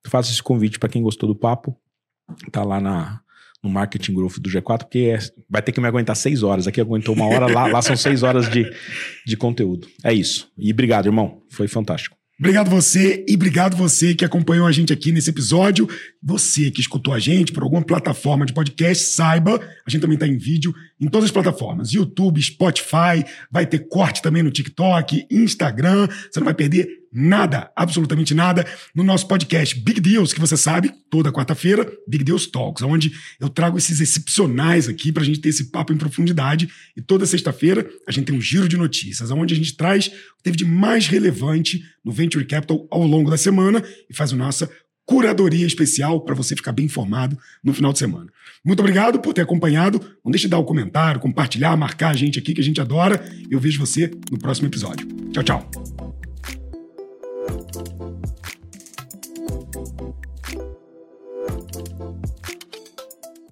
Speaker 2: Eu faço esse convite para quem gostou do papo. Tá lá na, no Marketing Growth do G4, porque é- vai ter que me aguentar seis horas. Aqui aguentou uma hora, lá, lá são seis horas de, de conteúdo. É isso. E obrigado, irmão. Foi fantástico.
Speaker 1: Obrigado você e obrigado você que acompanhou a gente aqui nesse episódio. Você que escutou a gente por alguma plataforma de podcast, saiba, a gente também está em vídeo em todas as plataformas: YouTube, Spotify, vai ter corte também no TikTok, Instagram. Você não vai perder nada, absolutamente nada, no nosso podcast Big Deals, que você sabe, toda quarta-feira, Big Deals Talks, onde eu trago esses excepcionais aqui para a gente ter esse papo em profundidade. E toda sexta-feira a gente tem um giro de notícias, onde a gente traz o que teve de mais relevante no Venture Capital ao longo da semana e faz a nossa curadoria especial para você ficar bem informado no final de semana. Muito obrigado por ter acompanhado. Não deixe de dar o comentário, compartilhar, marcar a gente aqui que a gente adora. Eu vejo você no próximo episódio. Tchau, tchau.